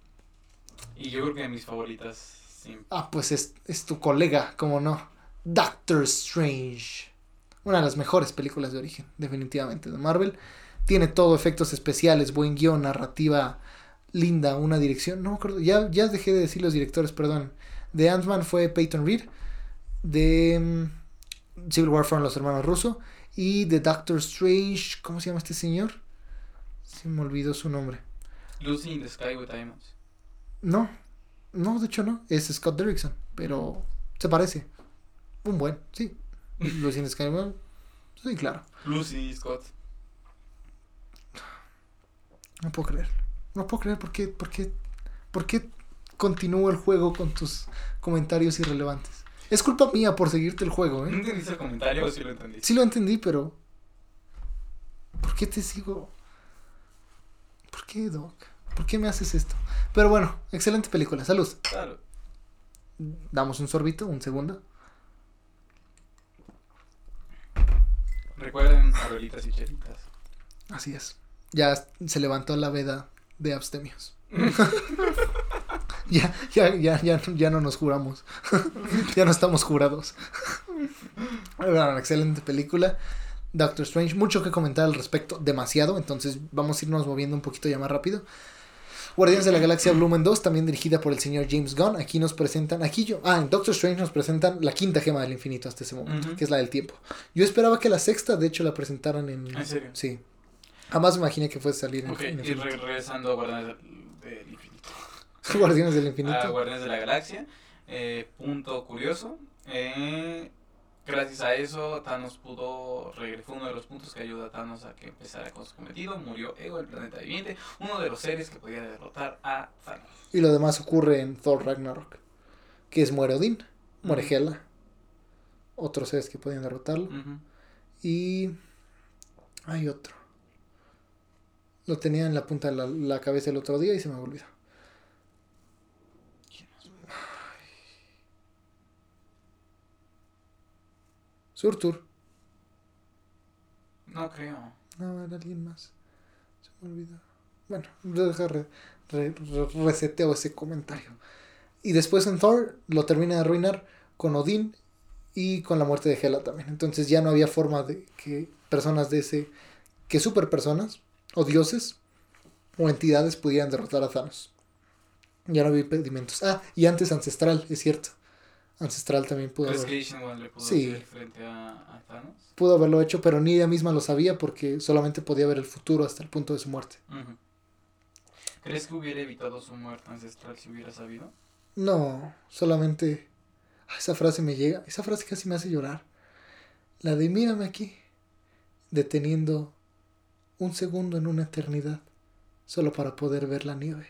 Y yo creo que de mis favoritas. Sí. Ah, pues es, es tu colega, como no. Doctor Strange. Una de las mejores películas de origen, definitivamente, de Marvel. Tiene todo, efectos especiales, buen guion, narrativa linda, una dirección. No me acuerdo, ya, ya dejé de decir los directores, perdón. De Ant-Man fue Peyton Reed. De mm, Civil War fueron los hermanos Russo. Y de Doctor Strange, ¿cómo se llama este señor? Se me olvidó su nombre. Lucy in the Sky with Diamonds. No, no, de hecho no. Es Scott Derrickson, pero se parece. Un buen, sí. Lucy in the Sky, bueno, Sí, claro. Lucy Scott. No puedo creer. No puedo creer por qué, por qué, por qué continúo el juego con tus comentarios irrelevantes. Es culpa mía por seguirte el juego, ¿No ¿eh? entendiste el comentario o sí lo entendiste? Sí lo entendí, pero... ¿Por qué te sigo? ¿Por qué, Doc? ¿Por qué me haces esto? Pero bueno, excelente película. Salud. Claro. Damos un sorbito, un segundo. Recuerden, abuelitas y chelitas. Así es. Ya se levantó la veda de abstemios. [laughs] ya, ya, ya, ya, ya no nos juramos. [laughs] ya no estamos jurados. Bueno, excelente película. Doctor Strange, mucho que comentar al respecto, demasiado, entonces vamos a irnos moviendo un poquito ya más rápido. Guardianes de la Galaxia Volumen 2, también dirigida por el señor James Gunn. Aquí nos presentan, aquí yo, ah, en Doctor Strange nos presentan la quinta gema del infinito hasta ese momento, que es la del tiempo. Yo esperaba que la sexta, de hecho, la presentaran en... ¿En serio? Sí. Jamás me imaginé que fuese a salir en, Ok, en y re- regresando a Guardianes del, del Infinito. [laughs] Guardianes del Infinito. A Guardianes de la Galaxia. eh, punto curioso. eh, gracias a eso, Thanos pudo regresar. Uno de los puntos que ayuda a Thanos a que empezara con su cometido. Murió Ego, el planeta viviente. Uno de los seres que podía derrotar a Thanos. Y lo demás ocurre en Thor Ragnarok. Que es muere Odín, muere. Hela. Otros seres que podían derrotarlo. Y hay otro. Lo tenía en la punta de la, la cabeza el otro día y se me olvidó. Surtur. No creo. No, era alguien más. Se me olvidó. Bueno, re- re- re- reseteo ese comentario. Y después en Thor lo termina de arruinar con Odín y con la muerte de Hela también. Entonces ya no había forma de que personas de ese. que super personas o dioses o entidades pudieran derrotar a Thanos. Ya no había impedimentos. Ah, y antes Ancestral, es cierto. Ancestral también pudo ¿Crees haber- le pudo Sí. hacer frente a, a Thanos? pudo haberlo hecho, pero ni ella misma lo sabía porque solamente podía ver el futuro hasta el punto de su muerte. ¿Crees que hubiera evitado su muerte ancestral si hubiera sabido? No, solamente ah, esa frase me llega, esa frase casi me hace llorar. La de mírame aquí, deteniendo un segundo en una eternidad, solo para poder ver la nieve.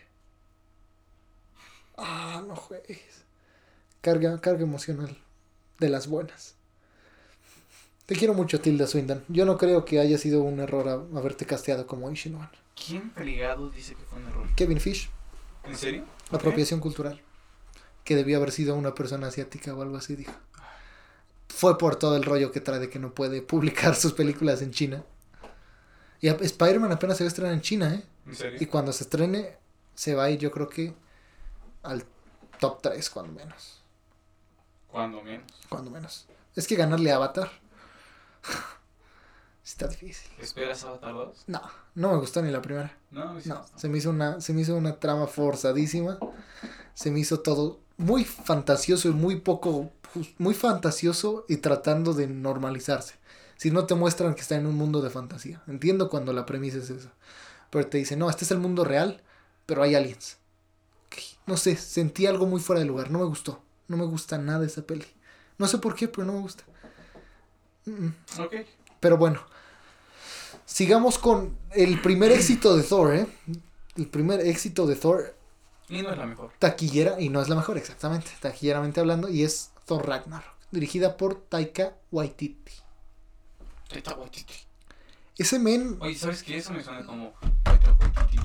Ah, no juegues. Carga, carga emocional de las buenas. Te quiero mucho, Tilda Swinton. Yo no creo que haya sido un error a- haberte casteado como Ancient One. ¿Quién fregado dice que fue un error? Kevin Fish, ¿En serio? apropiación cultural. Que debió haber sido una persona asiática o algo así, dijo. Fue por todo el rollo que trae de que no puede publicar sus películas en China. Y a- Spider-Man apenas se va a estrenar en China, ¿eh? ¿En serio? Y cuando se estrene, se va a ir, yo creo que al top 3, cuando menos. Cuando menos. Cuando menos. Es que ganarle a Avatar. [laughs] Está difícil. ¿Esperas Avatar 2? No, no me gustó ni la primera. No, No, gustó. se me hizo una, se me hizo una trama forzadísima. Se me hizo todo muy fantasioso y muy poco, pues, muy fantasioso y tratando de normalizarse. Si no te muestran que está en un mundo de fantasía. Entiendo cuando la premisa es esa. Pero te dicen, no, este es el mundo real, pero hay aliens. No sé, sentí algo muy fuera de lugar. No me gustó. No me gusta nada esa peli. No sé por qué, pero no me gusta. Mm, mm. Ok. Pero bueno, sigamos con el primer éxito de Thor, ¿eh? El primer éxito de Thor, Y no es la mejor. taquillera, y no es la mejor exactamente, taquilleramente hablando, y es Thor Ragnarok, dirigida por Taika Waititi. Taika Waititi. Ese men, Oye, ¿sabes qué? Eso me suena como... Taika Waititi,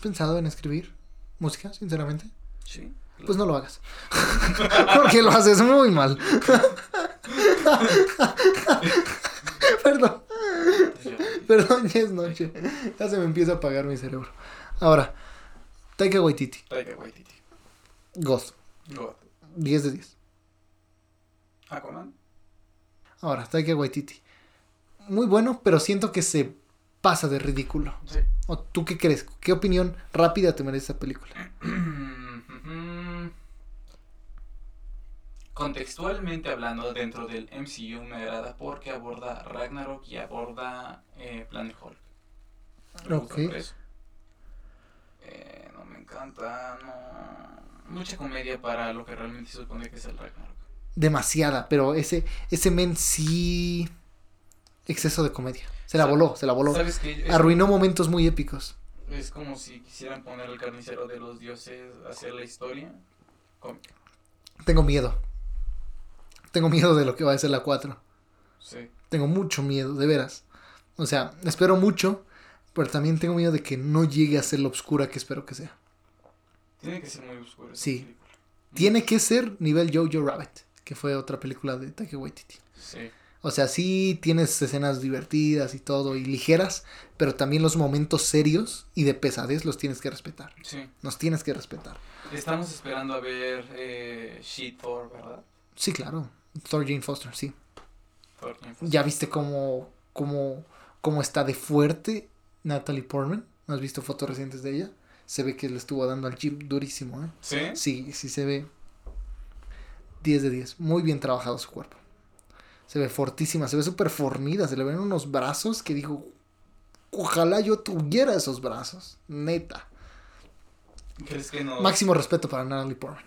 pensado en escribir música, sinceramente? Sí. Pues no lo hagas. [laughs] Porque lo haces muy mal. [laughs] Perdón, perdón, ya es noche. Ya se me empieza a apagar mi cerebro. Ahora, Taika Waititi, Taika Waititi. Ghost, God. 10 de 10. Aquaman. Ahora, Taika Waititi. Muy bueno, pero siento que se pasa de ridículo. Sí. ¿O tú qué crees? ¿Qué opinión rápida te merece esa película? [clears throat] Contextualmente hablando, dentro del MCU me agrada porque aborda Ragnarok y aborda eh, Planet Hulk. Ok. Eh, no me encanta, no. Mucha comedia para lo que realmente se supone que es el Ragnarok. Demasiada, pero ese, ese men sí. Exceso de comedia. Se la voló, se la voló. ¿Sabes qué? Es, Arruinó momentos muy épicos. es como si quisieran poner el carnicero de los dioses a hacer la historia. cómica. Tengo miedo. Tengo miedo de lo que va a ser la 4. Sí. Tengo mucho miedo, de veras. O sea, espero mucho, pero también tengo miedo de que no llegue a ser lo oscura que espero que sea. Tiene que ser muy oscuro. esa Sí. película. Tiene que ser nivel Jojo Rabbit, que fue otra película de Taika Waititi. Sí. O sea, sí tienes escenas divertidas y todo y ligeras, pero también los momentos serios y de pesadez los tienes que respetar. Sí. Nos tienes que respetar. Estamos esperando a ver eh, Sheet Thor, ¿verdad? Sí, claro. Thor Jane Foster, sí. Thor Jane Foster. ¿Ya viste cómo, cómo, cómo está de fuerte Natalie Portman? ¿No has visto fotos recientes de ella? Se ve que le estuvo dando al gym durísimo, ¿eh? ¿Sí? Sí, sí se ve 10 de 10. Muy bien trabajado su cuerpo. Se ve fortísima, se ve súper fornida. Se le ven unos brazos que digo, ojalá yo tuviera esos brazos. Neta. ¿Crees que no? Máximo respeto para Natalie Portman.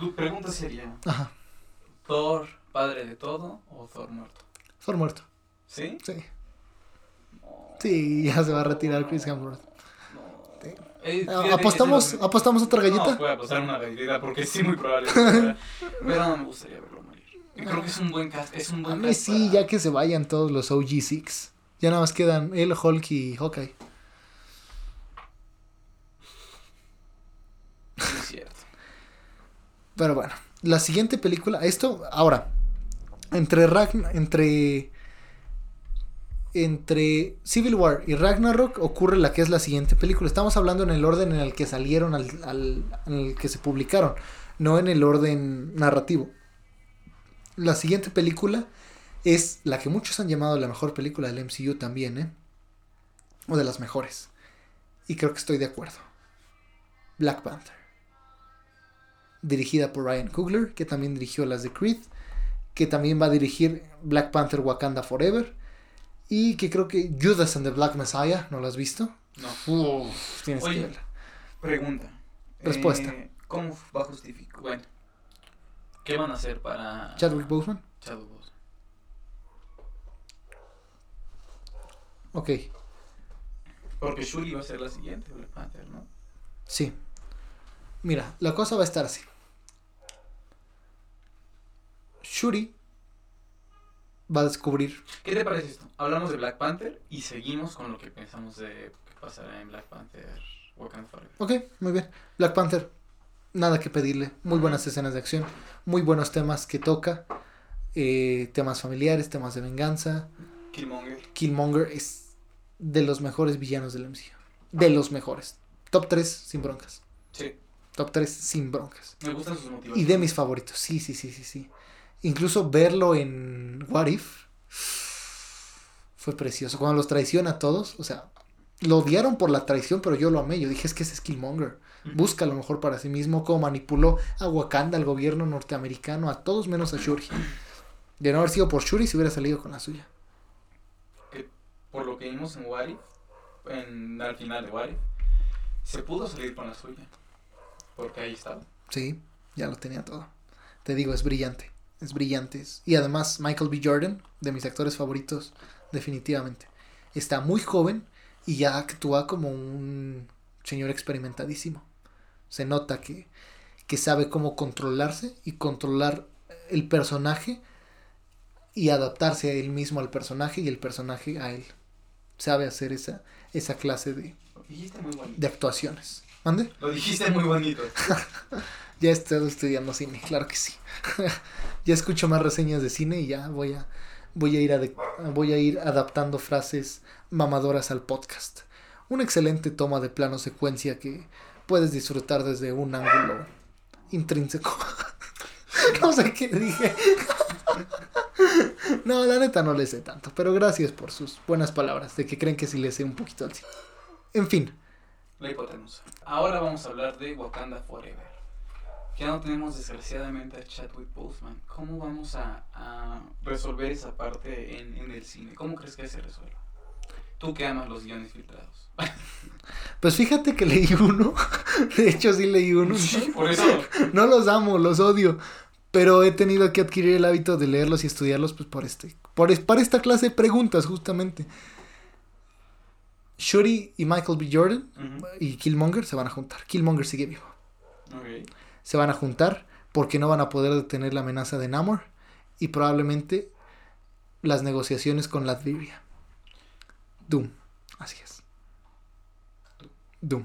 Tu pregunta sería, Ajá. ¿Thor, padre de todo o Thor muerto? Thor muerto. ¿Sí? Sí. No, Sí, ya se va a retirar Chris Hemsworth. no. Eh, ¿Apostamos, ¿Apostamos otra No, galleta? voy a apostar una galletita porque sí, muy probable. [laughs] Pero no me gustaría morir. Yo creo que es un buen cast. Es un A buen mí cast sí, para- ya que se vayan todos los OG6. Ya nada más quedan él, Hulk y Hawkeye. Sí, es cierto. [laughs] Pero bueno, la siguiente película, esto, ahora, entre Ragn entre entre Civil War y Ragnarok ocurre la que es la siguiente película. Estamos hablando en el orden en el que salieron, al, al- en el que se publicaron, no en el orden narrativo. La siguiente película es la que muchos han llamado la mejor película del MCU también, ¿eh? O de las mejores. Y creo que estoy de acuerdo. Black Panther dirigida por Ryan Coogler, que también dirigió las de Creed, que también va a dirigir Black Panther Wakanda Forever, y que creo que Judas and the Black Messiah, ¿no lo has visto? No. Uf, tienes Oye. que verla. Pregunta. Respuesta. Eh, ¿Cómo va a justificar? Bueno. ¿Qué van a hacer para Chadwick Boseman, Chadwick Boseman? ok, Porque Shuri va a ser la siguiente Black Panther, ¿no? sí. Mira, la cosa va a estar así. Shuri va a descubrir, ¿Qué te parece esto? Hablamos de Black Panther y seguimos con lo que pensamos de que pasará en Black Panther Wakanda Forever. ok, muy bien, Black Panther, nada que pedirle. Muy buenas escenas de acción, muy buenos temas que toca, eh, temas familiares, temas de venganza. Killmonger. Killmonger es de los mejores villanos del MCU. De los mejores. Top 3 sin broncas. Sí. Top 3 sin broncas. Me gustan sus motivos. Y de mis favoritos. Sí, sí, sí, sí, sí. Incluso verlo en What If fue precioso. Cuando los traiciona a todos, o sea, lo odiaron por la traición, pero yo lo amé. Yo dije, es que ese es Killmonger. Busca lo mejor para sí mismo, cómo manipuló a Wakanda, al gobierno norteamericano, a todos menos a Shuri. De no haber sido por Shuri, se hubiera salido con la suya. Por lo que vimos en What If, en, al final de What If, se pudo salir con la suya. Porque ahí estaba. Sí, ya lo tenía todo. Te digo, es brillante. Es brillante. Y además, Michael B. Jordan, de mis actores favoritos, definitivamente. Está muy joven y ya actúa como un señor experimentadísimo. Se nota que, que sabe cómo controlarse y controlar el personaje y adaptarse a él mismo al personaje y el personaje a él. Sabe hacer esa, esa clase de, de actuaciones. ¿Mande? Lo dijiste muy bonito. [laughs] Ya he estado estudiando cine, claro que sí. [laughs] ya escucho más reseñas de cine y ya voy a, voy a, ir, ade- voy a ir adaptando frases mamadoras al podcast. Una excelente toma de plano secuencia que puedes disfrutar desde un ángulo intrínseco. [laughs] no sé qué dije. [laughs] no, la neta no le sé tanto, pero gracias por sus buenas palabras, de que creen que sí le sé un poquito al cine. En fin, La hipotenusa. Ahora vamos a hablar de Wakanda Forever. Ya no tenemos desgraciadamente a Chadwick Boseman. ¿Cómo vamos a, resolver esa parte en, en el cine? ¿Cómo crees que se resuelva? Tú que amas los guiones filtrados. [laughs] pues fíjate que leí uno. [laughs] De hecho, sí leí uno. Sí, [laughs] por eso. No los amo, los odio. Pero he tenido que adquirir el hábito de leerlos y estudiarlos pues por este. Por, para esta clase de preguntas, justamente. Shuri y Michael B. Jordan y Killmonger se van a juntar. Killmonger sigue vivo. Ok. Se van a juntar porque no van a poder detener la amenaza de Namor y probablemente las negociaciones con Latveria. Doom. Así es. Doom.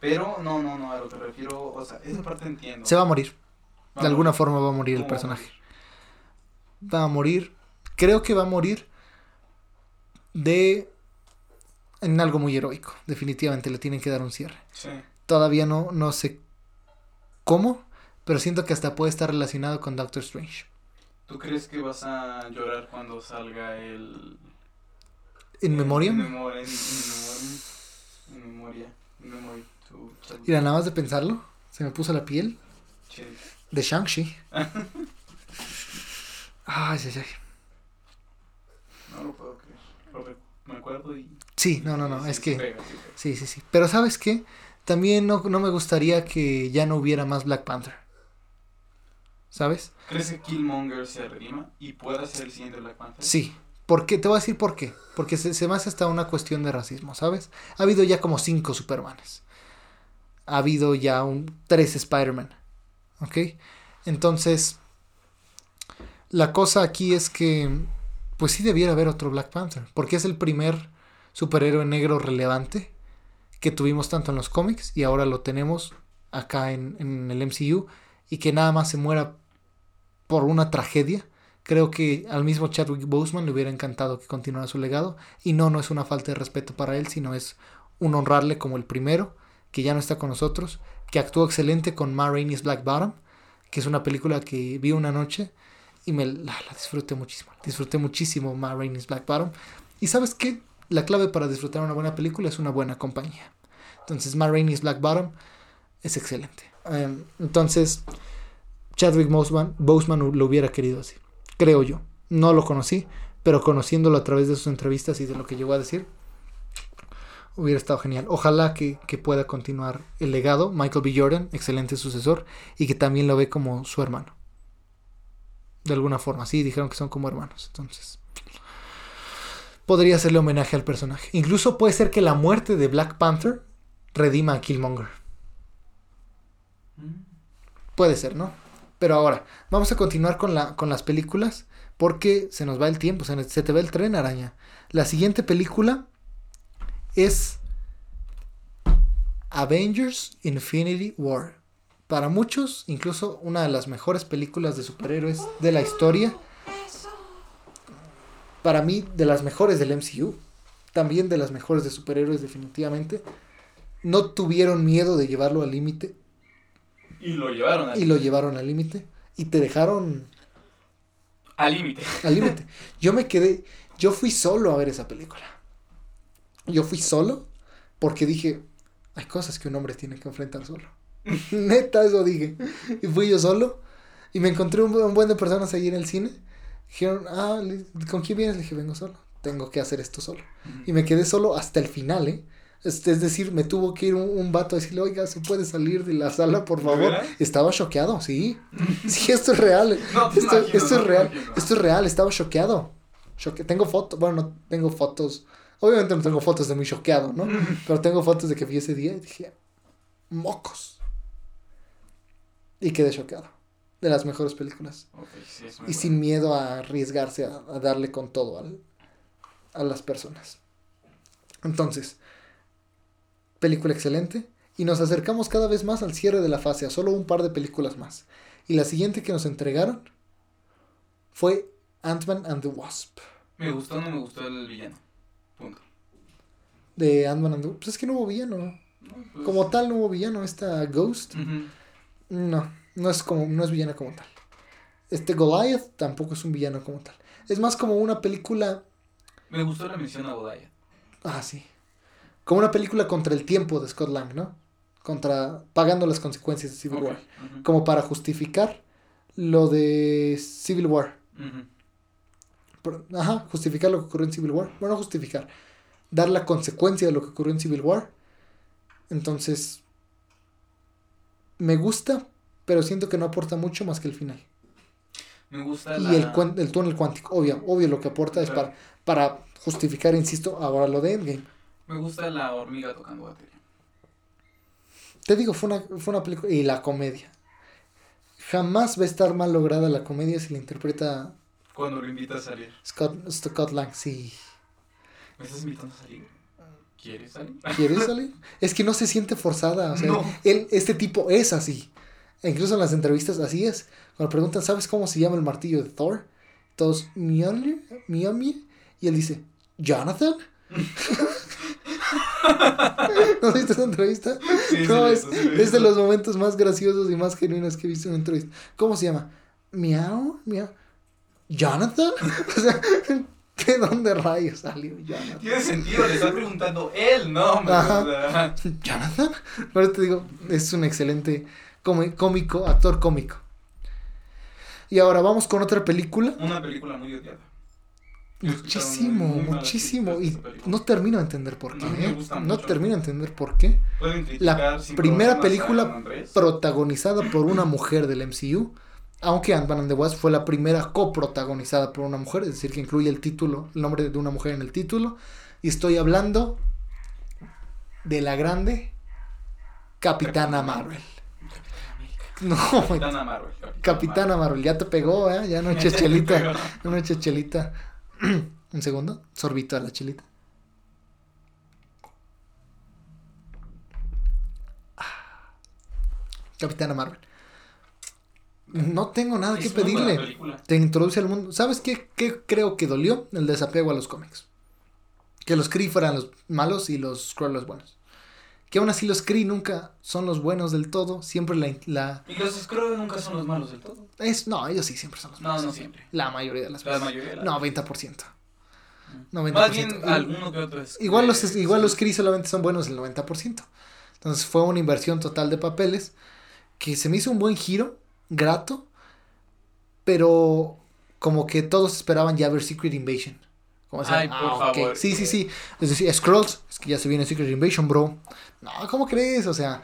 Pero no, no, no, a lo que refiero, o sea, esa parte entiendo. Se va a morir. De alguna forma va a morir el ¿Cómo va a personaje. Va a morir. Creo que va a morir de en algo muy heroico. Definitivamente le tienen que dar un cierre. Sí. Todavía no, no sé cómo, pero siento que hasta puede estar relacionado con Doctor Strange. ¿Tú crees que vas a llorar cuando salga el... ¿En el- memoria? En memoria. En memoria. Mira, nada más de pensarlo, se me puso la piel Chill. de Shang-Chi. [laughs] Ay, ay, ay. No lo puedo creer. Lo re- me acuerdo y... Sí, no, no, no, sí, es sí que... sí pega. Sí, sí, sí. Pero ¿sabes qué? También no, no me gustaría que ya no hubiera más Black Panther. ¿Sabes? ¿Crees que Killmonger se redima y pueda ser el siguiente Black Panther? Sí. ¿Por qué? Te voy a decir por qué. Porque se, se me hace hasta una cuestión de racismo, ¿sabes? Ha habido ya como cinco Supermanes. Ha habido ya un, tres Spider-Man. ¿Ok? Entonces, la cosa aquí es que, pues sí debiera haber otro Black Panther. Porque es el primer superhéroe negro relevante que tuvimos tanto en los cómics y ahora lo tenemos acá en, en el MCU. Y que nada más se muera por una tragedia. Creo que al mismo Chadwick Boseman le hubiera encantado que continuara su legado. Y no, no es una falta de respeto para él, sino es un honrarle como el primero, que ya no está con nosotros, que actuó excelente con Ma Rainey's Black Bottom, que es una película que vi una noche y me la, disfruté muchísimo. Disfruté muchísimo Ma Rainey's Black Bottom. Y sabes qué? La clave para disfrutar una buena película es una buena compañía. Entonces, Ma Rainey's Black Bottom es excelente. Em, entonces, Chadwick Boseman, Boseman lo hubiera querido así. Creo yo. No lo conocí, pero conociéndolo a través de sus entrevistas y de lo que llegó a decir, hubiera estado genial. Ojalá que, que pueda continuar el legado. Michael B. Jordan, excelente sucesor, y que también lo ve como su hermano. De alguna forma, sí, dijeron que son como hermanos. Entonces, podría hacerle homenaje al personaje. Incluso puede ser que la muerte de Black Panther redima a Killmonger. Mm. Puede ser, ¿no? Pero ahora, vamos a continuar con, la, con las películas porque se nos va el tiempo, se, se te va el tren, araña. La siguiente película es Avengers Infinity War. Para muchos, incluso una de las mejores películas de superhéroes de la historia. Para mí, de las mejores del MCU. También de las mejores de superhéroes, definitivamente. No tuvieron miedo de llevarlo al límite. Y lo llevaron Y lo llevaron al límite. Y te dejaron al límite. [laughs] Al límite. Yo me quedé. Yo fui solo a ver esa película. Yo fui solo porque dije, hay cosas que un hombre tiene que enfrentar solo. [laughs] Neta, eso dije. Y fui yo solo. Y me encontré un, buen de personas ahí en el cine. Dijeron, ah, ¿con quién vienes? Le dije, vengo solo. Tengo que hacer esto solo. Y me quedé solo hasta el final, ¿eh? Es, decir, me tuvo que ir un, vato a decirle, oiga, ¿se puede salir de la sala, por favor? Estaba choqueado, sí. [laughs] Sí, esto es real. esto, esto es real. Esto es real, estaba choqueado. Tengo fotos, bueno, no tengo fotos. Obviamente no tengo fotos de muy choqueado, ¿no? [laughs] Pero tengo fotos de que vi ese día y dije, mocos. Y quedé choqueado. De las mejores películas. y sin miedo a arriesgarse a, darle con todo al, a las personas. Entonces, película excelente. Y nos acercamos cada vez más al cierre de la fase, a solo un par de películas más. Y la siguiente que nos entregaron fue Ant-Man and the Wasp. Me gustó o no me gustó el villano. Punto. De Ant-Man and the Wasp. Pues es que no hubo villano. Pues como tal no hubo villano. Esta Ghost. No, no es como, no es villano como tal. Este Goliath tampoco es un villano como tal. Es más como una película. Me gustó la mención a Goliath. Ah, sí. Como una película contra el tiempo de Scott Lang, ¿no? Contra. pagando las consecuencias de Civil War. Como para justificar lo de Civil War. ajá, justificar lo que ocurrió en Civil War. Bueno, justificar. Dar la consecuencia de lo que ocurrió en Civil War. Entonces. Me gusta, pero siento que no aporta mucho más que el final. Me gusta y el, el túnel cuántico, obvio, obvio lo que aporta es para, para justificar, insisto, ahora lo de Endgame. Me gusta la hormiga tocando batería. Te digo, fue una, fue una película. Y la comedia. Jamás va a estar mal lograda la comedia si la interpreta. Cuando lo invita a salir. Scott, Scott Lang, sí. ¿Me estás invitando a salir? ¿Quieres salir? ¿Quieres salir? [laughs] es que no se siente forzada. O sea, él, este tipo es así. E incluso en las entrevistas así es. Cuando preguntan, ¿sabes cómo se llama el martillo de Thor? Todos, Mjolnir, Mjolnir. Y él dice, ¿Jonathan? [laughs] ¿No viste esa entrevista? no, es, de los momentos más graciosos y más genuinos que he visto en una entrevista. ¿Cómo se llama? Miau, miau. ¿Jonathan? [laughs] o sea, ¿de dónde rayos salió Jonathan? Tiene sentido, le está preguntando él, ¿no? [laughs] ¿Jonathan? Pero te digo, es un excelente cómico, actor cómico. Y ahora vamos con otra película. Una película muy odiada. Muchísimo, muchísimo. Y no termino de entender por qué. ¿eh? No, termino de entender por qué. La primera película protagonizada por una mujer del MCU. Aunque Ant-Man and the Wasp fue la primera coprotagonizada por una mujer, es decir, que incluye el título, el nombre de una mujer en el título. Y estoy hablando de la grande Capitana Marvel. No, Capitana Marvel. Capitana, Marvel. ya te pegó, ¿eh? Ya no eches [laughs] chelita. No eches chelita. [clears throat] Un segundo, sorbito a la chilita. Ah. Capitana Marvel. No tengo nada que pedirle. Te introduce al mundo. ¿Sabes qué, qué, creo que dolió? El desapego a los cómics. Que los Kree fueran los malos y los Skrull los buenos. Que aún así los Kree nunca son los buenos del todo. Siempre la. la... ¿Y los Skrull nunca son los malos del todo? Es, no, ellos sí siempre son los malos. No, no siempre. La mayoría de las veces. La mayoría. De las... 90%. 90%. Más bien alguno que otro es. Igual los, igual los Kree solamente son buenos el 90%. Entonces fue una inversión total de papeles que se me hizo un buen giro, grato, pero como que todos esperaban ya ver Secret Invasion. Como Ay, por ah, favor. Sí, sí, sí. Es decir, Scrolls, es que ya se viene Secret Invasion, bro. No, ¿cómo crees? O sea,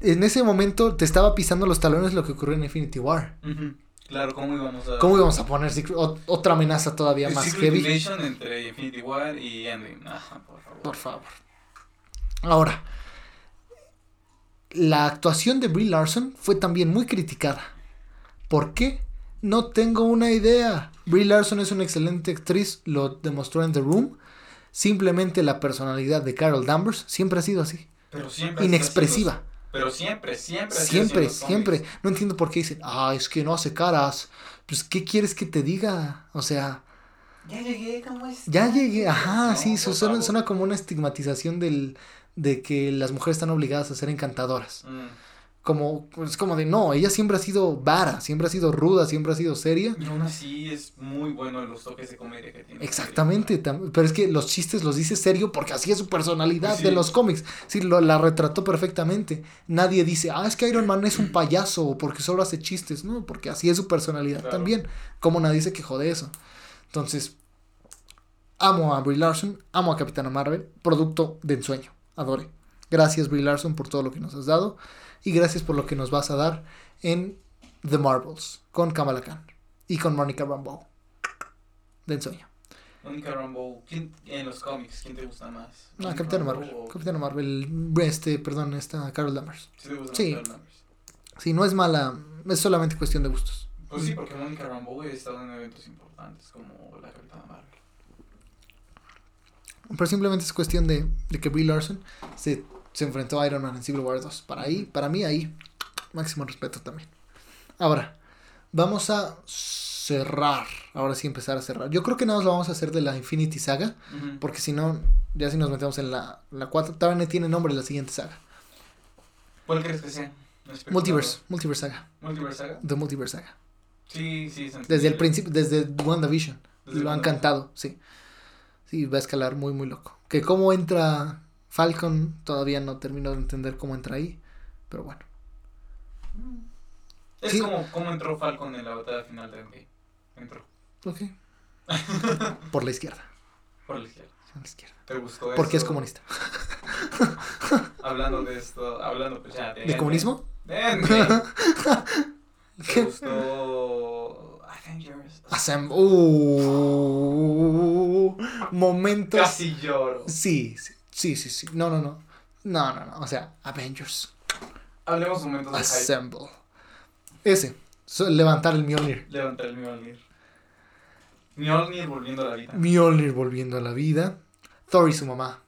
en ese momento te estaba pisando los talones lo que ocurrió en Infinity War. Claro, ¿cómo íbamos a...? ¿Cómo íbamos a poner otra amenaza todavía más Secret heavy? Invasion entre Infinity War y Endgame. por favor. Por favor. Ahora, la actuación de Brie Larson fue también muy criticada. ¿Por qué? No tengo una idea. Brie Larson es una excelente actriz, lo demostró en The Room. Simplemente la personalidad de Carol Danvers siempre ha sido así. Pero siempre. inexpresiva. Pero siempre, siempre. Siempre, siempre. No entiendo por qué dicen, ah, es que no hace caras. Pues, ¿qué quieres que te diga? O sea. Ya llegué, ¿cómo es? Ya llegué, ajá, sí, suena, suena, como una estigmatización del, de que las mujeres están obligadas a ser encantadoras. Mm como, es como de no, ella siempre ha sido vara, siempre ha sido ruda, siempre ha sido seria. Y aún así es muy bueno en los toques de comedia que tiene. Exactamente, pero es que los chistes los dice serio porque así es su personalidad de los cómics. Sí, lo, la retrató perfectamente. Nadie dice, ah, es que Iron Man es un [clears throat] payaso o porque solo hace chistes, no, porque así es su personalidad también. Como nadie se quejó de eso. Entonces, amo a Brie Larson, amo a Capitana Marvel, producto de ensueño, adore. Gracias Brie Larson por todo lo que nos has dado y gracias por lo que nos vas a dar en The Marvels con Kamala Khan y con Monica Rambeau de ensueño. Monica Rambeau, en los cómics, ¿quién te gusta más? No, Capitán Marvel. Capitán Marvel, este, perdón, esta Carol Danvers. Sí, te gusta sí. sí, no es mala, es solamente cuestión de gustos. Pues sí, porque Monica Rambeau ha estado en eventos importantes como la Capitana Marvel. Pero simplemente es cuestión de, de que Brie Larson se se enfrentó a Iron Man en Civil War 2. Para ahí, para mí ahí, máximo respeto también. Ahora, vamos a cerrar. Ahora sí empezar a cerrar. Yo creo que nada más lo vamos a hacer de la Infinity Saga. Porque si no, ya si nos metemos en la, la 4, todavía tiene nombre la siguiente saga. ¿Cuál crees que sea? Multiverse, Multiverse Saga. Multiverse Saga. The Multiverse Saga. Sí, sí. Desde el principio, desde WandaVision. lo han cantado, sí. Sí, va a escalar muy, muy loco. Que cómo entra Falcon todavía no termino de entender cómo entra ahí, pero bueno. Es como cómo entró Falcon en la batalla final de Endgame. Entró. Ok. [laughs] Por la izquierda. Por la izquierda. Por la izquierda. ¿Te gustó eso? Porque es comunista. [laughs] hablando de esto, hablando pues ya de... ¿De comunismo? De [laughs] ¿Te gustó Avengers? Assemble. Uh, momentos. Casi lloro. Sí, sí. Sí, sí, sí. No, no, no. No, no, no. O sea, Avengers. Hablemos un momento de Assemble. Ese. levantar el Mjolnir. Levantar el Mjolnir. Mjolnir volviendo a la vida. Mjolnir volviendo a la vida. Thor y su mamá.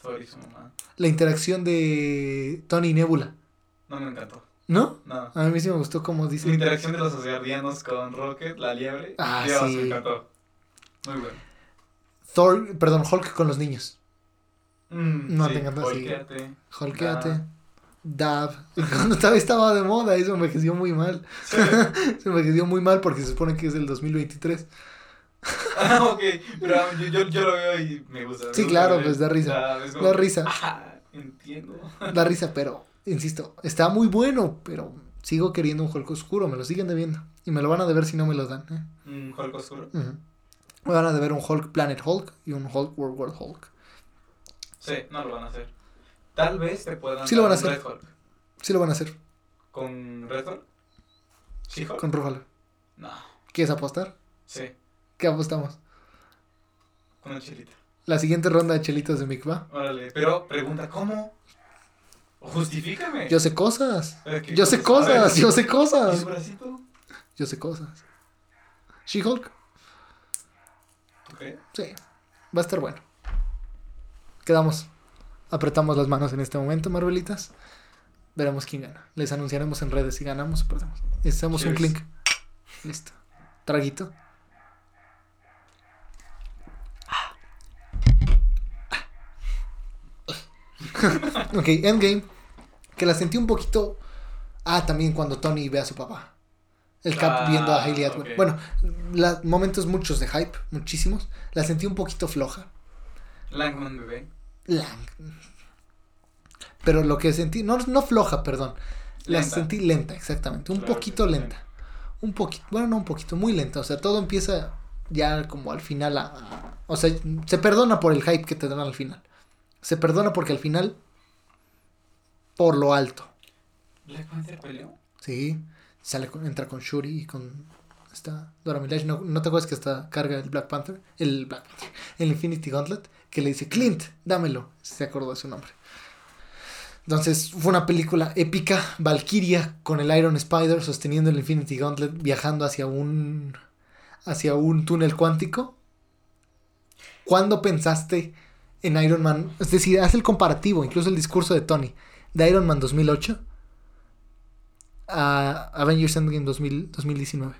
Thor y su mamá. La interacción de Tony y Nebula. No me encantó. ¿No? No. A mí sí me gustó como dice. La interacción de los asgardianos con Rocket, la liebre. Ah, Dios, sí. me encantó. Muy bueno. Thor, perdón, Hulk con los niños. Mm, no sí, te encanta así. Holkeate. Holkeate. Dab. [laughs] Cuando todavía estaba de moda, eso me envejeció muy mal. Sí. [laughs] se me envejeció muy mal porque se supone que es el 2023. ah, ok. Pero yo, yo, yo, lo veo y me gusta. Sí, claro, pues da risa. Da, como risa. ah, entiendo. [laughs] Da risa, pero, insisto, está muy bueno, pero sigo queriendo un Hulk oscuro, me lo siguen debiendo. Y me lo van a deber si no me lo dan. ¿eh? Un Hulk oscuro. Me van a deber un Hulk Planet Hulk y un Hulk World War Hulk. Sí, no lo van a hacer. Tal vez te puedan Sí lo van a hacer. Red Hulk. Sí lo van a hacer, ¿Con Red Hulk? ¿Sí, Hulk? con Rúfalo. No. ¿Quieres apostar? Sí, ¿Qué apostamos? con una chelita. La siguiente ronda de chelitos de Mick va. Órale, pero pregunta, ¿cómo? Justifícame. Yo sé cosas. Eh, ¿qué Yo sé cosas? Yo sé ¿Y cosas. su bracito? Yo sé cosas. She-Hulk, ¿Tú crees? sí. Va a estar bueno. Quedamos. Apretamos las manos en este momento, Marvelitas. Veremos quién gana. Les anunciaremos en redes si ganamos o perdemos. Hacemos un clink. Listo. Traguito. [laughs] ok, Endgame. Que la sentí un poquito. Ah, también cuando Tony ve a su papá. El Cap Ah, viendo a Hayley Atwell. ok. Bueno, la- momentos muchos de hype, muchísimos. La sentí un poquito floja. Langman bebé. Lang. Pero lo que sentí, no, no floja, perdón. La Lenta. sentí lenta, exactamente. Un Claro poquito lenta. Un poquito, bueno, no un poquito, muy lenta. O sea, todo empieza ya como al final a, a- O sea, se perdona por el hype que te dan al final. Se perdona porque al final, por lo alto. ¿Black Panther peleó? Sí, sale con- entra con Shuri y con esta Dora Milaje. ¿No, ¿No te acuerdas que hasta carga el Black Panther? El Black Panther, [laughs] el Infinity Gauntlet, que le dice Clint, dámelo. Se acordó de su nombre. Entonces fue una película épica, Valkyria con el Iron Spider sosteniendo el Infinity Gauntlet viajando hacia un hacia un túnel cuántico. ¿Cuándo pensaste en Iron Man, es decir, hace el comparativo, incluso el discurso de Tony, de Iron Man 2008 a Avengers Endgame 2000, 2019.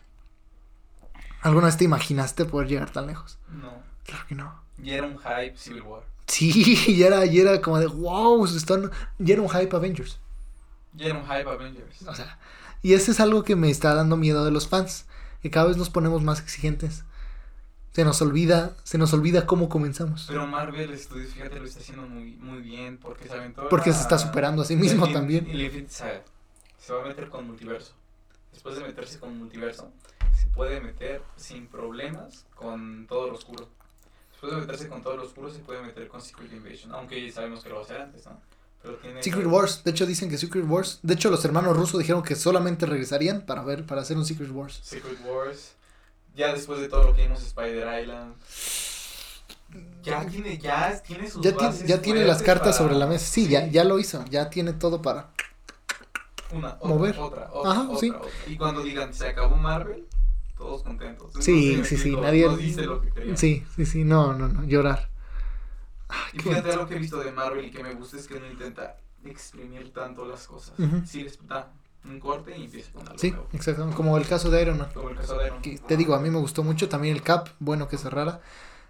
¿Alguna vez te imaginaste poder llegar tan lejos? No. Claro que no. Y era un hype Civil War. Sí, [laughs] ya era, ya era como de wow, están, ya era un hype Avengers. Y era un hype Avengers. O sea, y ese es algo que me está dando miedo de los fans, que cada vez nos ponemos más exigentes. Se nos olvida, se nos olvida cómo comenzamos. Pero Marvel Studios, fíjate, lo está haciendo muy, muy bien porque se aventó Porque la- se está superando a sí mismo también. Y Infinity Saga. Se va a meter con multiverso. Después de meterse con multiverso, se puede meter sin problemas con todo lo oscuro. Después de meterse con todo lo oscuro, se puede meter con Secret Invasion. Aunque ya sabemos que lo va a hacer antes, ¿no? Pero tiene Secret Wars, de hecho dicen que Secret Wars, de hecho los hermanos rusos dijeron que solamente regresarían para ver, para hacer un Secret Wars. Secret Wars. Ya después de todo lo que vimos Spider Island. Ya tiene, ya tiene sus Ya, tiene, bases ya tiene las cartas para- sobre la mesa. Sí, Ya, ya lo hizo, ya tiene todo para... Una, otra, mover. Otra, otra, Ajá, otra, sí. otra. Y cuando digan se acabó Marvel, todos contentos. Sí, No sé, sí, sí, explico, nadie- No dice lo que querían. Sí, sí, sí, no, no, no, llorar. Ay, Y qué fíjate bonito. algo que he visto de Marvel y que me gusta es que no intenta exprimir tanto las cosas. Ujú. Sí les da un corte y empieza con algo Sí, nuevo. exactamente, como el caso de Iron Man. Como el caso de Iron que Man. te digo, a mí me gustó mucho. También el Cap, bueno que cerrara.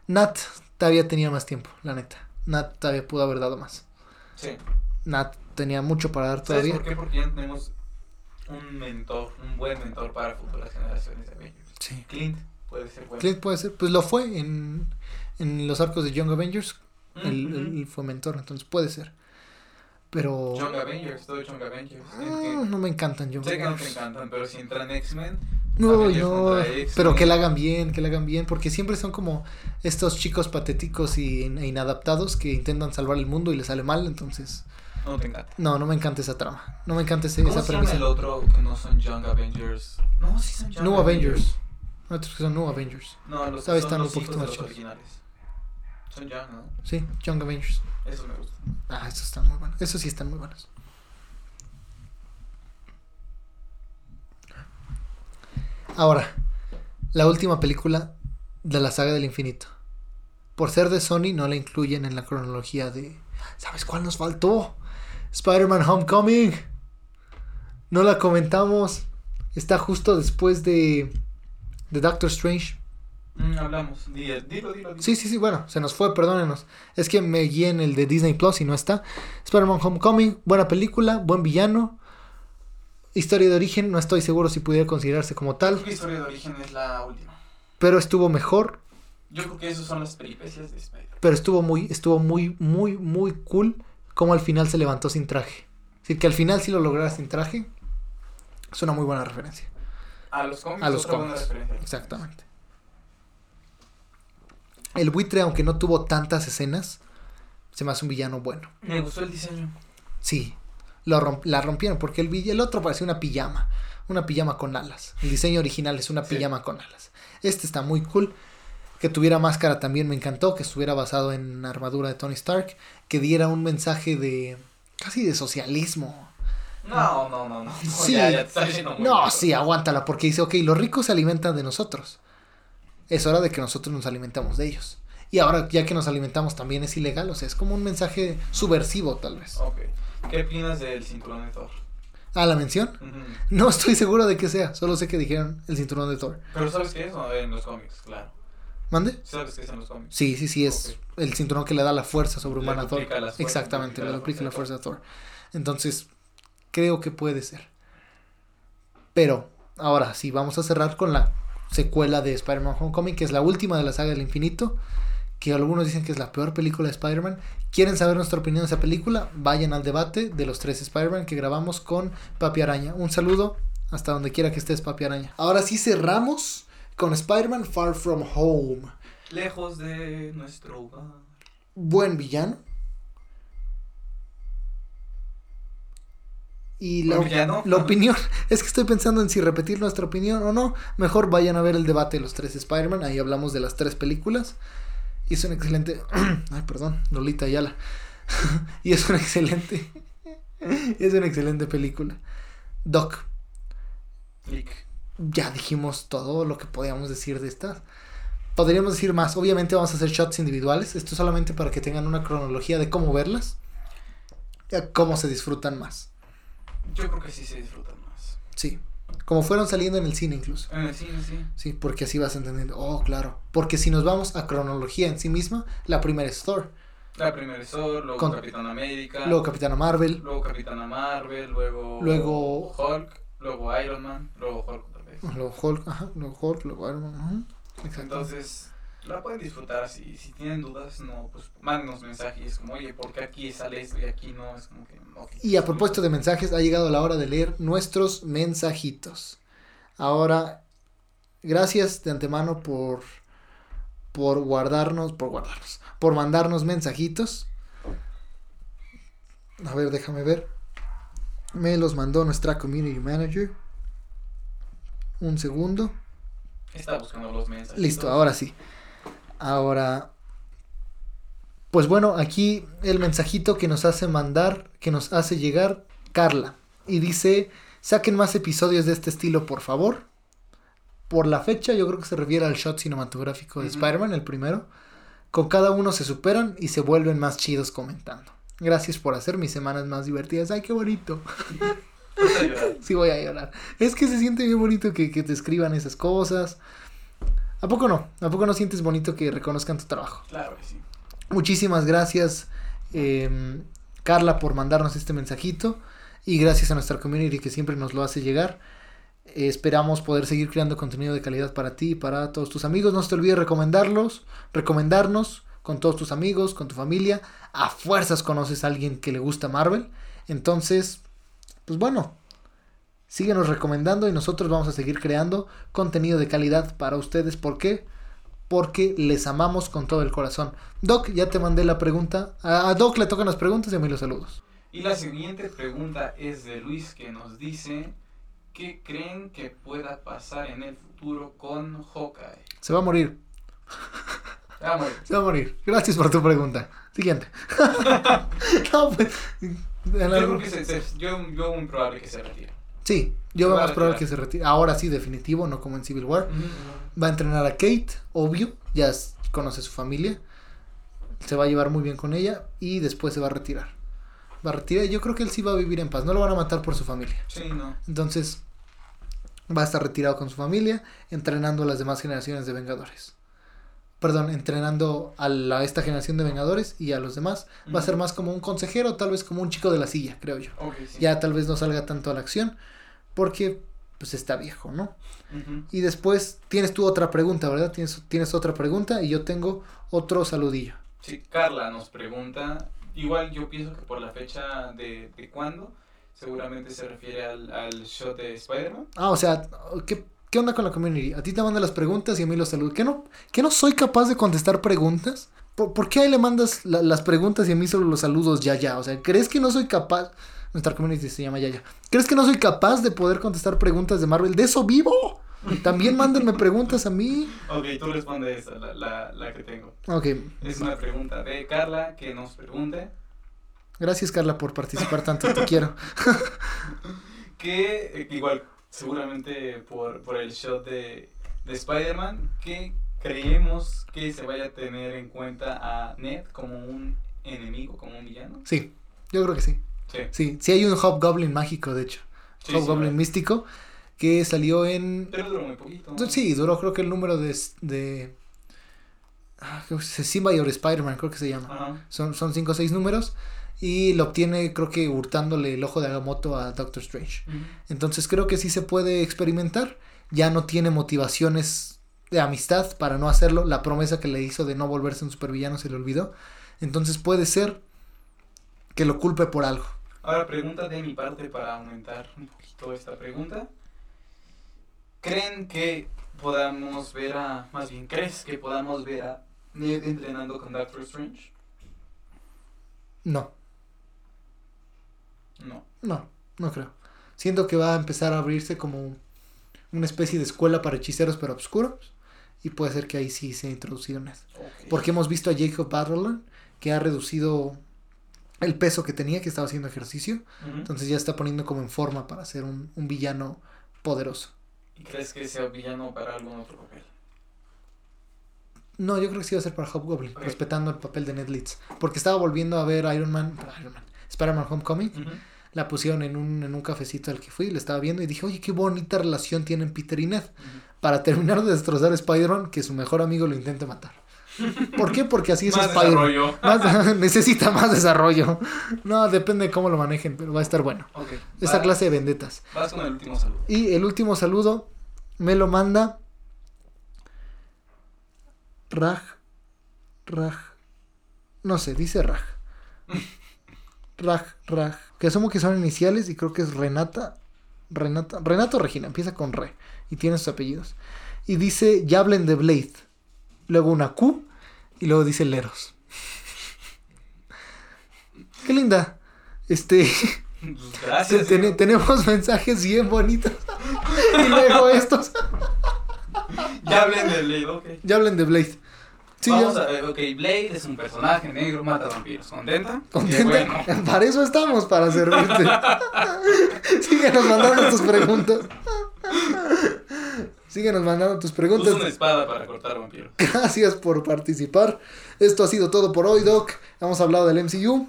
Nat todavía tenía más tiempo, la neta. Nat todavía pudo haber dado más. Sí. Nat tenía mucho para dar ¿Sabes todavía. por qué? Porque ya tenemos un mentor, un buen mentor para futuras generaciones Avengers. Sí. Clint puede ser bueno. Clint puede ser, pues lo fue en, en los arcos de Young Avengers. Mm, Él, ujú. él fue mentor, entonces puede ser. Pero Young Avengers, todo Young Avengers. ah, no me encantan Young Sé que no te Avengers. encantan, pero si entran X-Men. No, Avengers no, pero que la hagan bien, que la hagan bien, porque siempre son como estos chicos patéticos y e inadaptados que intentan salvar el mundo y les sale mal, entonces No te encanta. no, no me encanta esa trama, no me encanta ese- ¿Cómo esa premisa. el otro que no son Young Avengers? No, sí son Young New Avengers, otros que son New Avengers, No, los son están un poquito de más los chicos. originales. Son Young, ¿no? sí, Young Avengers. Esos me gustan. Ah, esos están muy buenos, esos sí están muy buenos. Ahora, la última película de la saga del infinito. Por ser de Sony no la incluyen en la cronología de... ¿Sabes cuál nos faltó? Spider-Man Homecoming. No la comentamos. Está justo después de... de Doctor Strange. Mm, hablamos. Dilo, dilo, dilo. dilo. Sí, sí, sí, bueno, se nos fue, perdónenos. Es que me guié en el de Disney Plus y no está. Spider-Man Homecoming, buena película, buen villano. Historia de origen, no estoy seguro si pudiera considerarse como Creo tal, que historia de origen es la última. pero estuvo mejor, Yo creo que esas son las peripecias de Spider. pero estuvo muy, estuvo muy, muy, muy cool como al final se levantó sin traje. Es decir, que al final si lo lograra sin traje, es una muy buena referencia. A los cómics. A los. Exactamente. El buitre, aunque no tuvo tantas escenas, se me hace un villano bueno. Me gustó el diseño. Sí, lo romp- la rompieron porque el, el otro parecía una pijama, una pijama con alas. El diseño original es una Sí. pijama con alas. Este está muy cool. Que tuviera máscara también me encantó, que estuviera basado en armadura de Tony Stark, que diera un mensaje de casi de socialismo. No, no, no, no. [laughs] Sí. Ya, ya te está muy No, bien. sí, aguántala, porque dice, ok, los ricos se alimentan de nosotros. Es hora de que nosotros nos alimentamos de ellos. Y ahora, ya que nos alimentamos, también es ilegal, o sea, es como un mensaje subversivo, tal vez. Ok. ¿Qué opinas del cinturón de Thor? Ah, la mención. No estoy seguro de qué sea, solo sé que dijeron el cinturón de Thor. Pero ¿sabes qué es? No, en los cómics, claro. ¿Mande? ¿Sabes qué es en los cómics? Sí, sí, sí, es el cinturón que le da la fuerza sobrehumana a Thor. fuerzas, Exactamente, le duplica la fuerza de Thor. Entonces, creo que puede ser. Pero, ahora sí, vamos a cerrar con la secuela de Spider-Man Homecoming, que es la última de la saga del infinito. Que algunos dicen que es la peor película de Spider-Man. ¿Quieren saber nuestra opinión de esa película? Vayan al debate de los tres Spider-Man que grabamos con Papi Araña. Un saludo hasta donde quiera que estés, Papi Araña. Ahora sí cerramos con Spider-Man Far From Home. Lejos de nuestro hogar. buen villano. Y la, opinión, [laughs] es que estoy pensando en si repetir nuestra opinión o no. Mejor vayan a ver el debate de los tres Spider-Man, ahí hablamos de las tres películas. Y es un excelente... [clears throat] Ay, perdón, Lolita Ayala. [laughs] y es una excelente... [laughs] es una excelente película. Doc, Click. ya dijimos todo lo que podíamos decir de estas. podríamos decir más. Obviamente vamos a hacer shots individuales. Esto solamente para que tengan una cronología de cómo verlas. Cómo se disfrutan más. Yo creo que sí se disfrutan más. Sí. Como fueron saliendo en el cine incluso. En el cine, sí. Sí, porque así vas entendiendo. Oh, claro. Porque si nos vamos a cronología en sí misma, la primera es Thor. La primera es Thor, luego Con- Capitán América. Luego Capitana Marvel. luego Capitana Marvel, luego. Luego- Hulk, luego Iron Man, luego Hulk otra vez. Luego Hulk. Ajá. Luego Hulk. Luego Iron Man. ajá. Exacto. Entonces, la pueden disfrutar así. Si tienen dudas, no, pues mándenos mensajes como, oye, ¿por qué aquí sale esto y aquí no? Es como que, ok. Y a propósito de mensajes, ha llegado la hora de leer nuestros mensajitos. Ahora, gracias de antemano por por guardarnos, por guardarnos, por mandarnos mensajitos. A ver, déjame ver. Me los mandó nuestra community manager. Un segundo. Está buscando los mensajes. Listo, ahora sí. Ahora, pues bueno, aquí el mensajito que nos hace mandar, que nos hace llegar Carla. Y dice, saquen más episodios de este estilo, por favor. Por la fecha, yo creo que se refiere al shot cinematográfico de. Spider-Man, el primero. Con cada uno se superan y se vuelven más chidos comentando. Gracias por hacer mis semanas más divertidas. Ay, qué bonito. [laughs] Sí, voy a llorar. Es que se siente bien bonito que, que te escriban esas cosas. ¿A poco no? ¿A poco no sientes bonito que reconozcan tu trabajo? Claro que sí. Muchísimas gracias, em, Carla, por mandarnos este mensajito. Y gracias a nuestra community que siempre nos lo hace llegar. Eh, esperamos poder seguir creando contenido de calidad para ti y para todos tus amigos. No se te olvide recomendarlos, recomendarnos con todos tus amigos, con tu familia. A fuerzas conoces a alguien que le gusta Marvel. Entonces, pues bueno, síguenos recomendando y nosotros vamos a seguir creando contenido de calidad para ustedes. ¿Por qué? Porque les amamos con todo el corazón. Doc, ya te mandé la pregunta. A a Doc le tocan las preguntas y a mí los saludos. Y la siguiente pregunta es de Luis que nos dice, ¿qué creen que pueda pasar en el futuro con Hawkeye? Se va a morir. Vamos. Se va a morir. Gracias por tu pregunta. Siguiente. [laughs] [laughs] no, pues. Yo creo que se, se- yo, yo muy probable que se retire. Sí, yo veo más probable que se retire. Ahora sí, definitivo, no como en Civil War. Va a entrenar a Kate, obvio. Ya conoce a su familia. Se va a llevar muy bien con ella. Y después se va a retirar. Va a retirar. Yo creo que él sí va a vivir en paz. No lo van a matar por su familia. Sí, no. Entonces, va a estar retirado con su familia, entrenando a las demás generaciones de Vengadores. Perdón, entrenando a, la- a esta generación de Vengadores y a los demás. Va a ser más como un consejero, tal vez como un chico de la silla, creo yo. Sí. Ya tal vez no salga tanto a la acción, porque pues está viejo, ¿no? Y después tienes tú otra pregunta, ¿verdad? Tienes, tienes otra pregunta y yo tengo otro saludillo. Sí, Carla nos pregunta, igual yo pienso que por la fecha de, de cuándo, seguramente se refiere al, al shot de Spider-Man. Ah, o sea, ¿qué, qué onda con la community? A ti te mandan las preguntas y a mí los saludos. ¿Qué no, ¿qué no soy capaz de contestar preguntas? ¿Por, por qué ahí le mandas la- las preguntas y a mí solo los saludos ya, ya? O sea, ¿crees que no soy capaz? Nuestra community se llama ya, ya. ¿Crees que no soy capaz de poder contestar preguntas de Marvel? ¡De eso vivo! También mándenme preguntas a mí. Ok, tú responde esa, la, la, la que tengo. Ok, Es una pregunta de Carla que nos pregunta gracias Carla por participar tanto, te quiero. [laughs] que, eh, igual, seguramente por, por el shot de, de Spider-Man, que creemos que se vaya a tener en cuenta a Ned como un enemigo, como un villano. Sí, yo creo que sí. Sí, Sí, sí hay un Hobgoblin mágico, de hecho. sí, Hobgoblin sí, místico que salió en Pero duró muy poquito. Sí, duró creo que el número de... de ah, Simba y Spider-Man, creo que se llama. Ajá. Son, son cinco o seis números. Y lo obtiene, creo que hurtándole el ojo de Agamotto a Doctor Strange. Entonces creo que sí se puede experimentar. Ya no tiene motivaciones de amistad para no hacerlo. La promesa que le hizo de no volverse un supervillano se le olvidó. Entonces puede ser que lo culpe por algo. Ahora, pregunta de mi parte para aumentar un poquito esta pregunta. ¿Creen que podamos ver a, más bien, crees que podamos ver a Ned entrenando con Doctor Strange? No, No. no, no creo. Siento que va a empezar a abrirse como una especie de escuela para hechiceros pero oscuros. Y puede ser que ahí sí se Ned. Ok. Porque hemos visto a Jacob Battleland que ha reducido el peso que tenía, que estaba haciendo ejercicio. Entonces ya está poniendo como en forma para ser un, un villano poderoso. ¿Y crees que sea villano para algún otro papel? No, yo creo que sí iba a ser para Hobgoblin, respetando el papel de Ned Leeds. Porque estaba volviendo a ver Iron Man, Iron Man, Spider-Man Homecoming. La pusieron en un, en un cafecito al que fui, le estaba viendo y dije, oye, qué bonita relación tienen Peter y Ned. Para terminar de destrozar a Spider-Man, que su mejor amigo lo intente matar. ¿Por qué? Porque así es Más Spider-Man. [laughs] necesita más desarrollo. No, depende de cómo lo manejen, pero va a estar bueno. Esa clase de vendetas. Vas con el último saludo. Y el último saludo me lo manda Raj. Raj. No sé, dice Raj. [laughs] Raj, Raj. Que asumo que son iniciales y creo que es Renata. Renata. Renato Regina, empieza con Re. Y tiene sus apellidos. Y dice, ya hablen de Blade. Luego una Q. Y luego dice Leros. [laughs] Qué linda. Este. [laughs] Gracias. Ten- amigo. tenemos mensajes bien bonitos. [laughs] y luego estos. Ya hablen de Blade, ok. Ya hablen de Blade. Sí, Vamos ya. a ver, ok, Blade es un personaje negro, mata vampiros. ¿Contenta? ¿Contenta? bueno. [laughs] Para eso estamos, para servirte. [laughs] Síguenos mandando tus preguntas. Síguenos mandando tus preguntas. Usa una espada para cortar vampiros. Gracias por participar. Esto ha sido todo por hoy, Doc. Hemos hablado del MCU.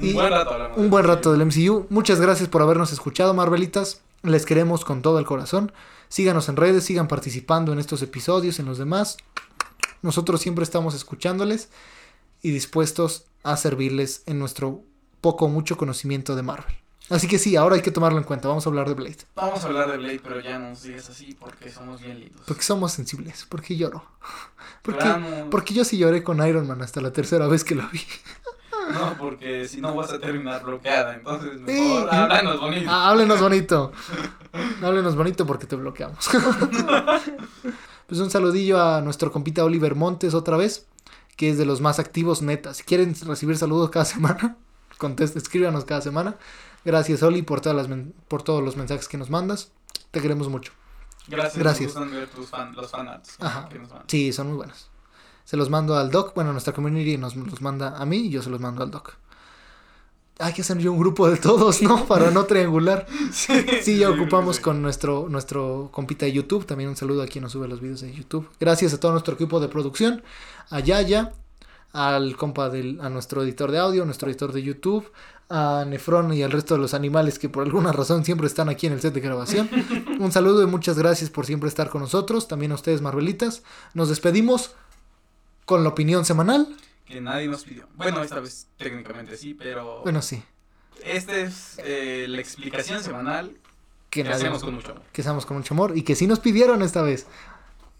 Un buen rato hablamos. Un buen rato del MCU. Muchas gracias por habernos escuchado, Marvelitas. Les queremos con todo el corazón. Síganos en redes, sigan participando en estos episodios, en los demás. Nosotros siempre estamos escuchándoles y dispuestos a servirles en nuestro poco o mucho conocimiento de Marvel. Así que sí, ahora hay que tomarlo en cuenta. Vamos a hablar de Blade. Vamos a hablar de Blade, pero ya no nos digas así porque somos bien lindos. Porque somos sensibles. Porque lloro. [laughs] Porque, porque yo sí lloré con Iron Man hasta la tercera vez que lo vi. [laughs] No, porque si no vas a terminar bloqueada. Entonces, Sí. mejor háblanos bonito. Ah, háblenos bonito. [laughs] Háblenos bonito porque te bloqueamos. Pues un saludillo a nuestro compita Oliver Montes otra vez, que es de los más activos neta. Si quieren recibir saludos cada [laughs] semana, contesta, escríbanos cada semana. Gracias Oli por todas las por todos los mensajes que nos mandas. Te queremos mucho. Gracias. Gracias. Nos gustan ver tus fan, los fanarts Ajá. que nos mandan. Sí, son muy buenos. Se los mando al doc, bueno, nuestra community nos los manda a mí y yo se los mando al doc. Hay que hacer yo un grupo de todos, ¿no? [laughs] Para no triangular. Sí, ya ocupamos con nuestro, nuestro compita de YouTube. También un saludo a quien nos sube los videos de YouTube. Gracias a todo nuestro equipo de producción. A Yaya, al compa del, a nuestro editor de audio, nuestro editor de YouTube, a Nefron y al resto de los animales que por alguna razón siempre están aquí en el set de grabación. [laughs] Un saludo y muchas gracias por siempre estar con nosotros. También a ustedes, Marvelitas. Nos despedimos con la opinión semanal. Que nadie nos pidió. Bueno, esta vez técnicamente sí, pero. Bueno, sí. Esta es eh, la explicación semanal Que, que hacemos con mucho amor. que hacemos con mucho amor y que sí nos pidieron esta vez.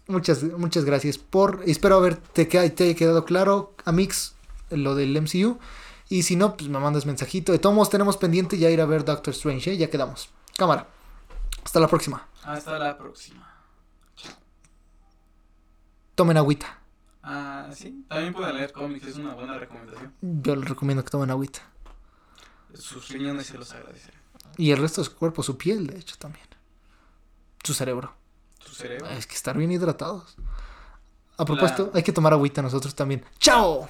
Muchas, muchas gracias por. Espero haberte que te haya quedado claro, Amix, lo del MCU. Y si no, pues me mandas mensajito. De todos modos, tenemos pendiente ya ir a ver Doctor Strange, ¿eh? Ya quedamos. Cámara. Hasta la próxima. Hasta la próxima. Tomen agüita. Ah, sí. También pueden leer cómics, es una buena recomendación. Yo les recomiendo que tomen agüita. Sus riñones se los agradeceré. Y el resto de su cuerpo, su piel, de hecho, también. Su cerebro. Su cerebro. Es que estar bien hidratados. A propósito, La- hay que tomar agüita nosotros también. ¡Chao!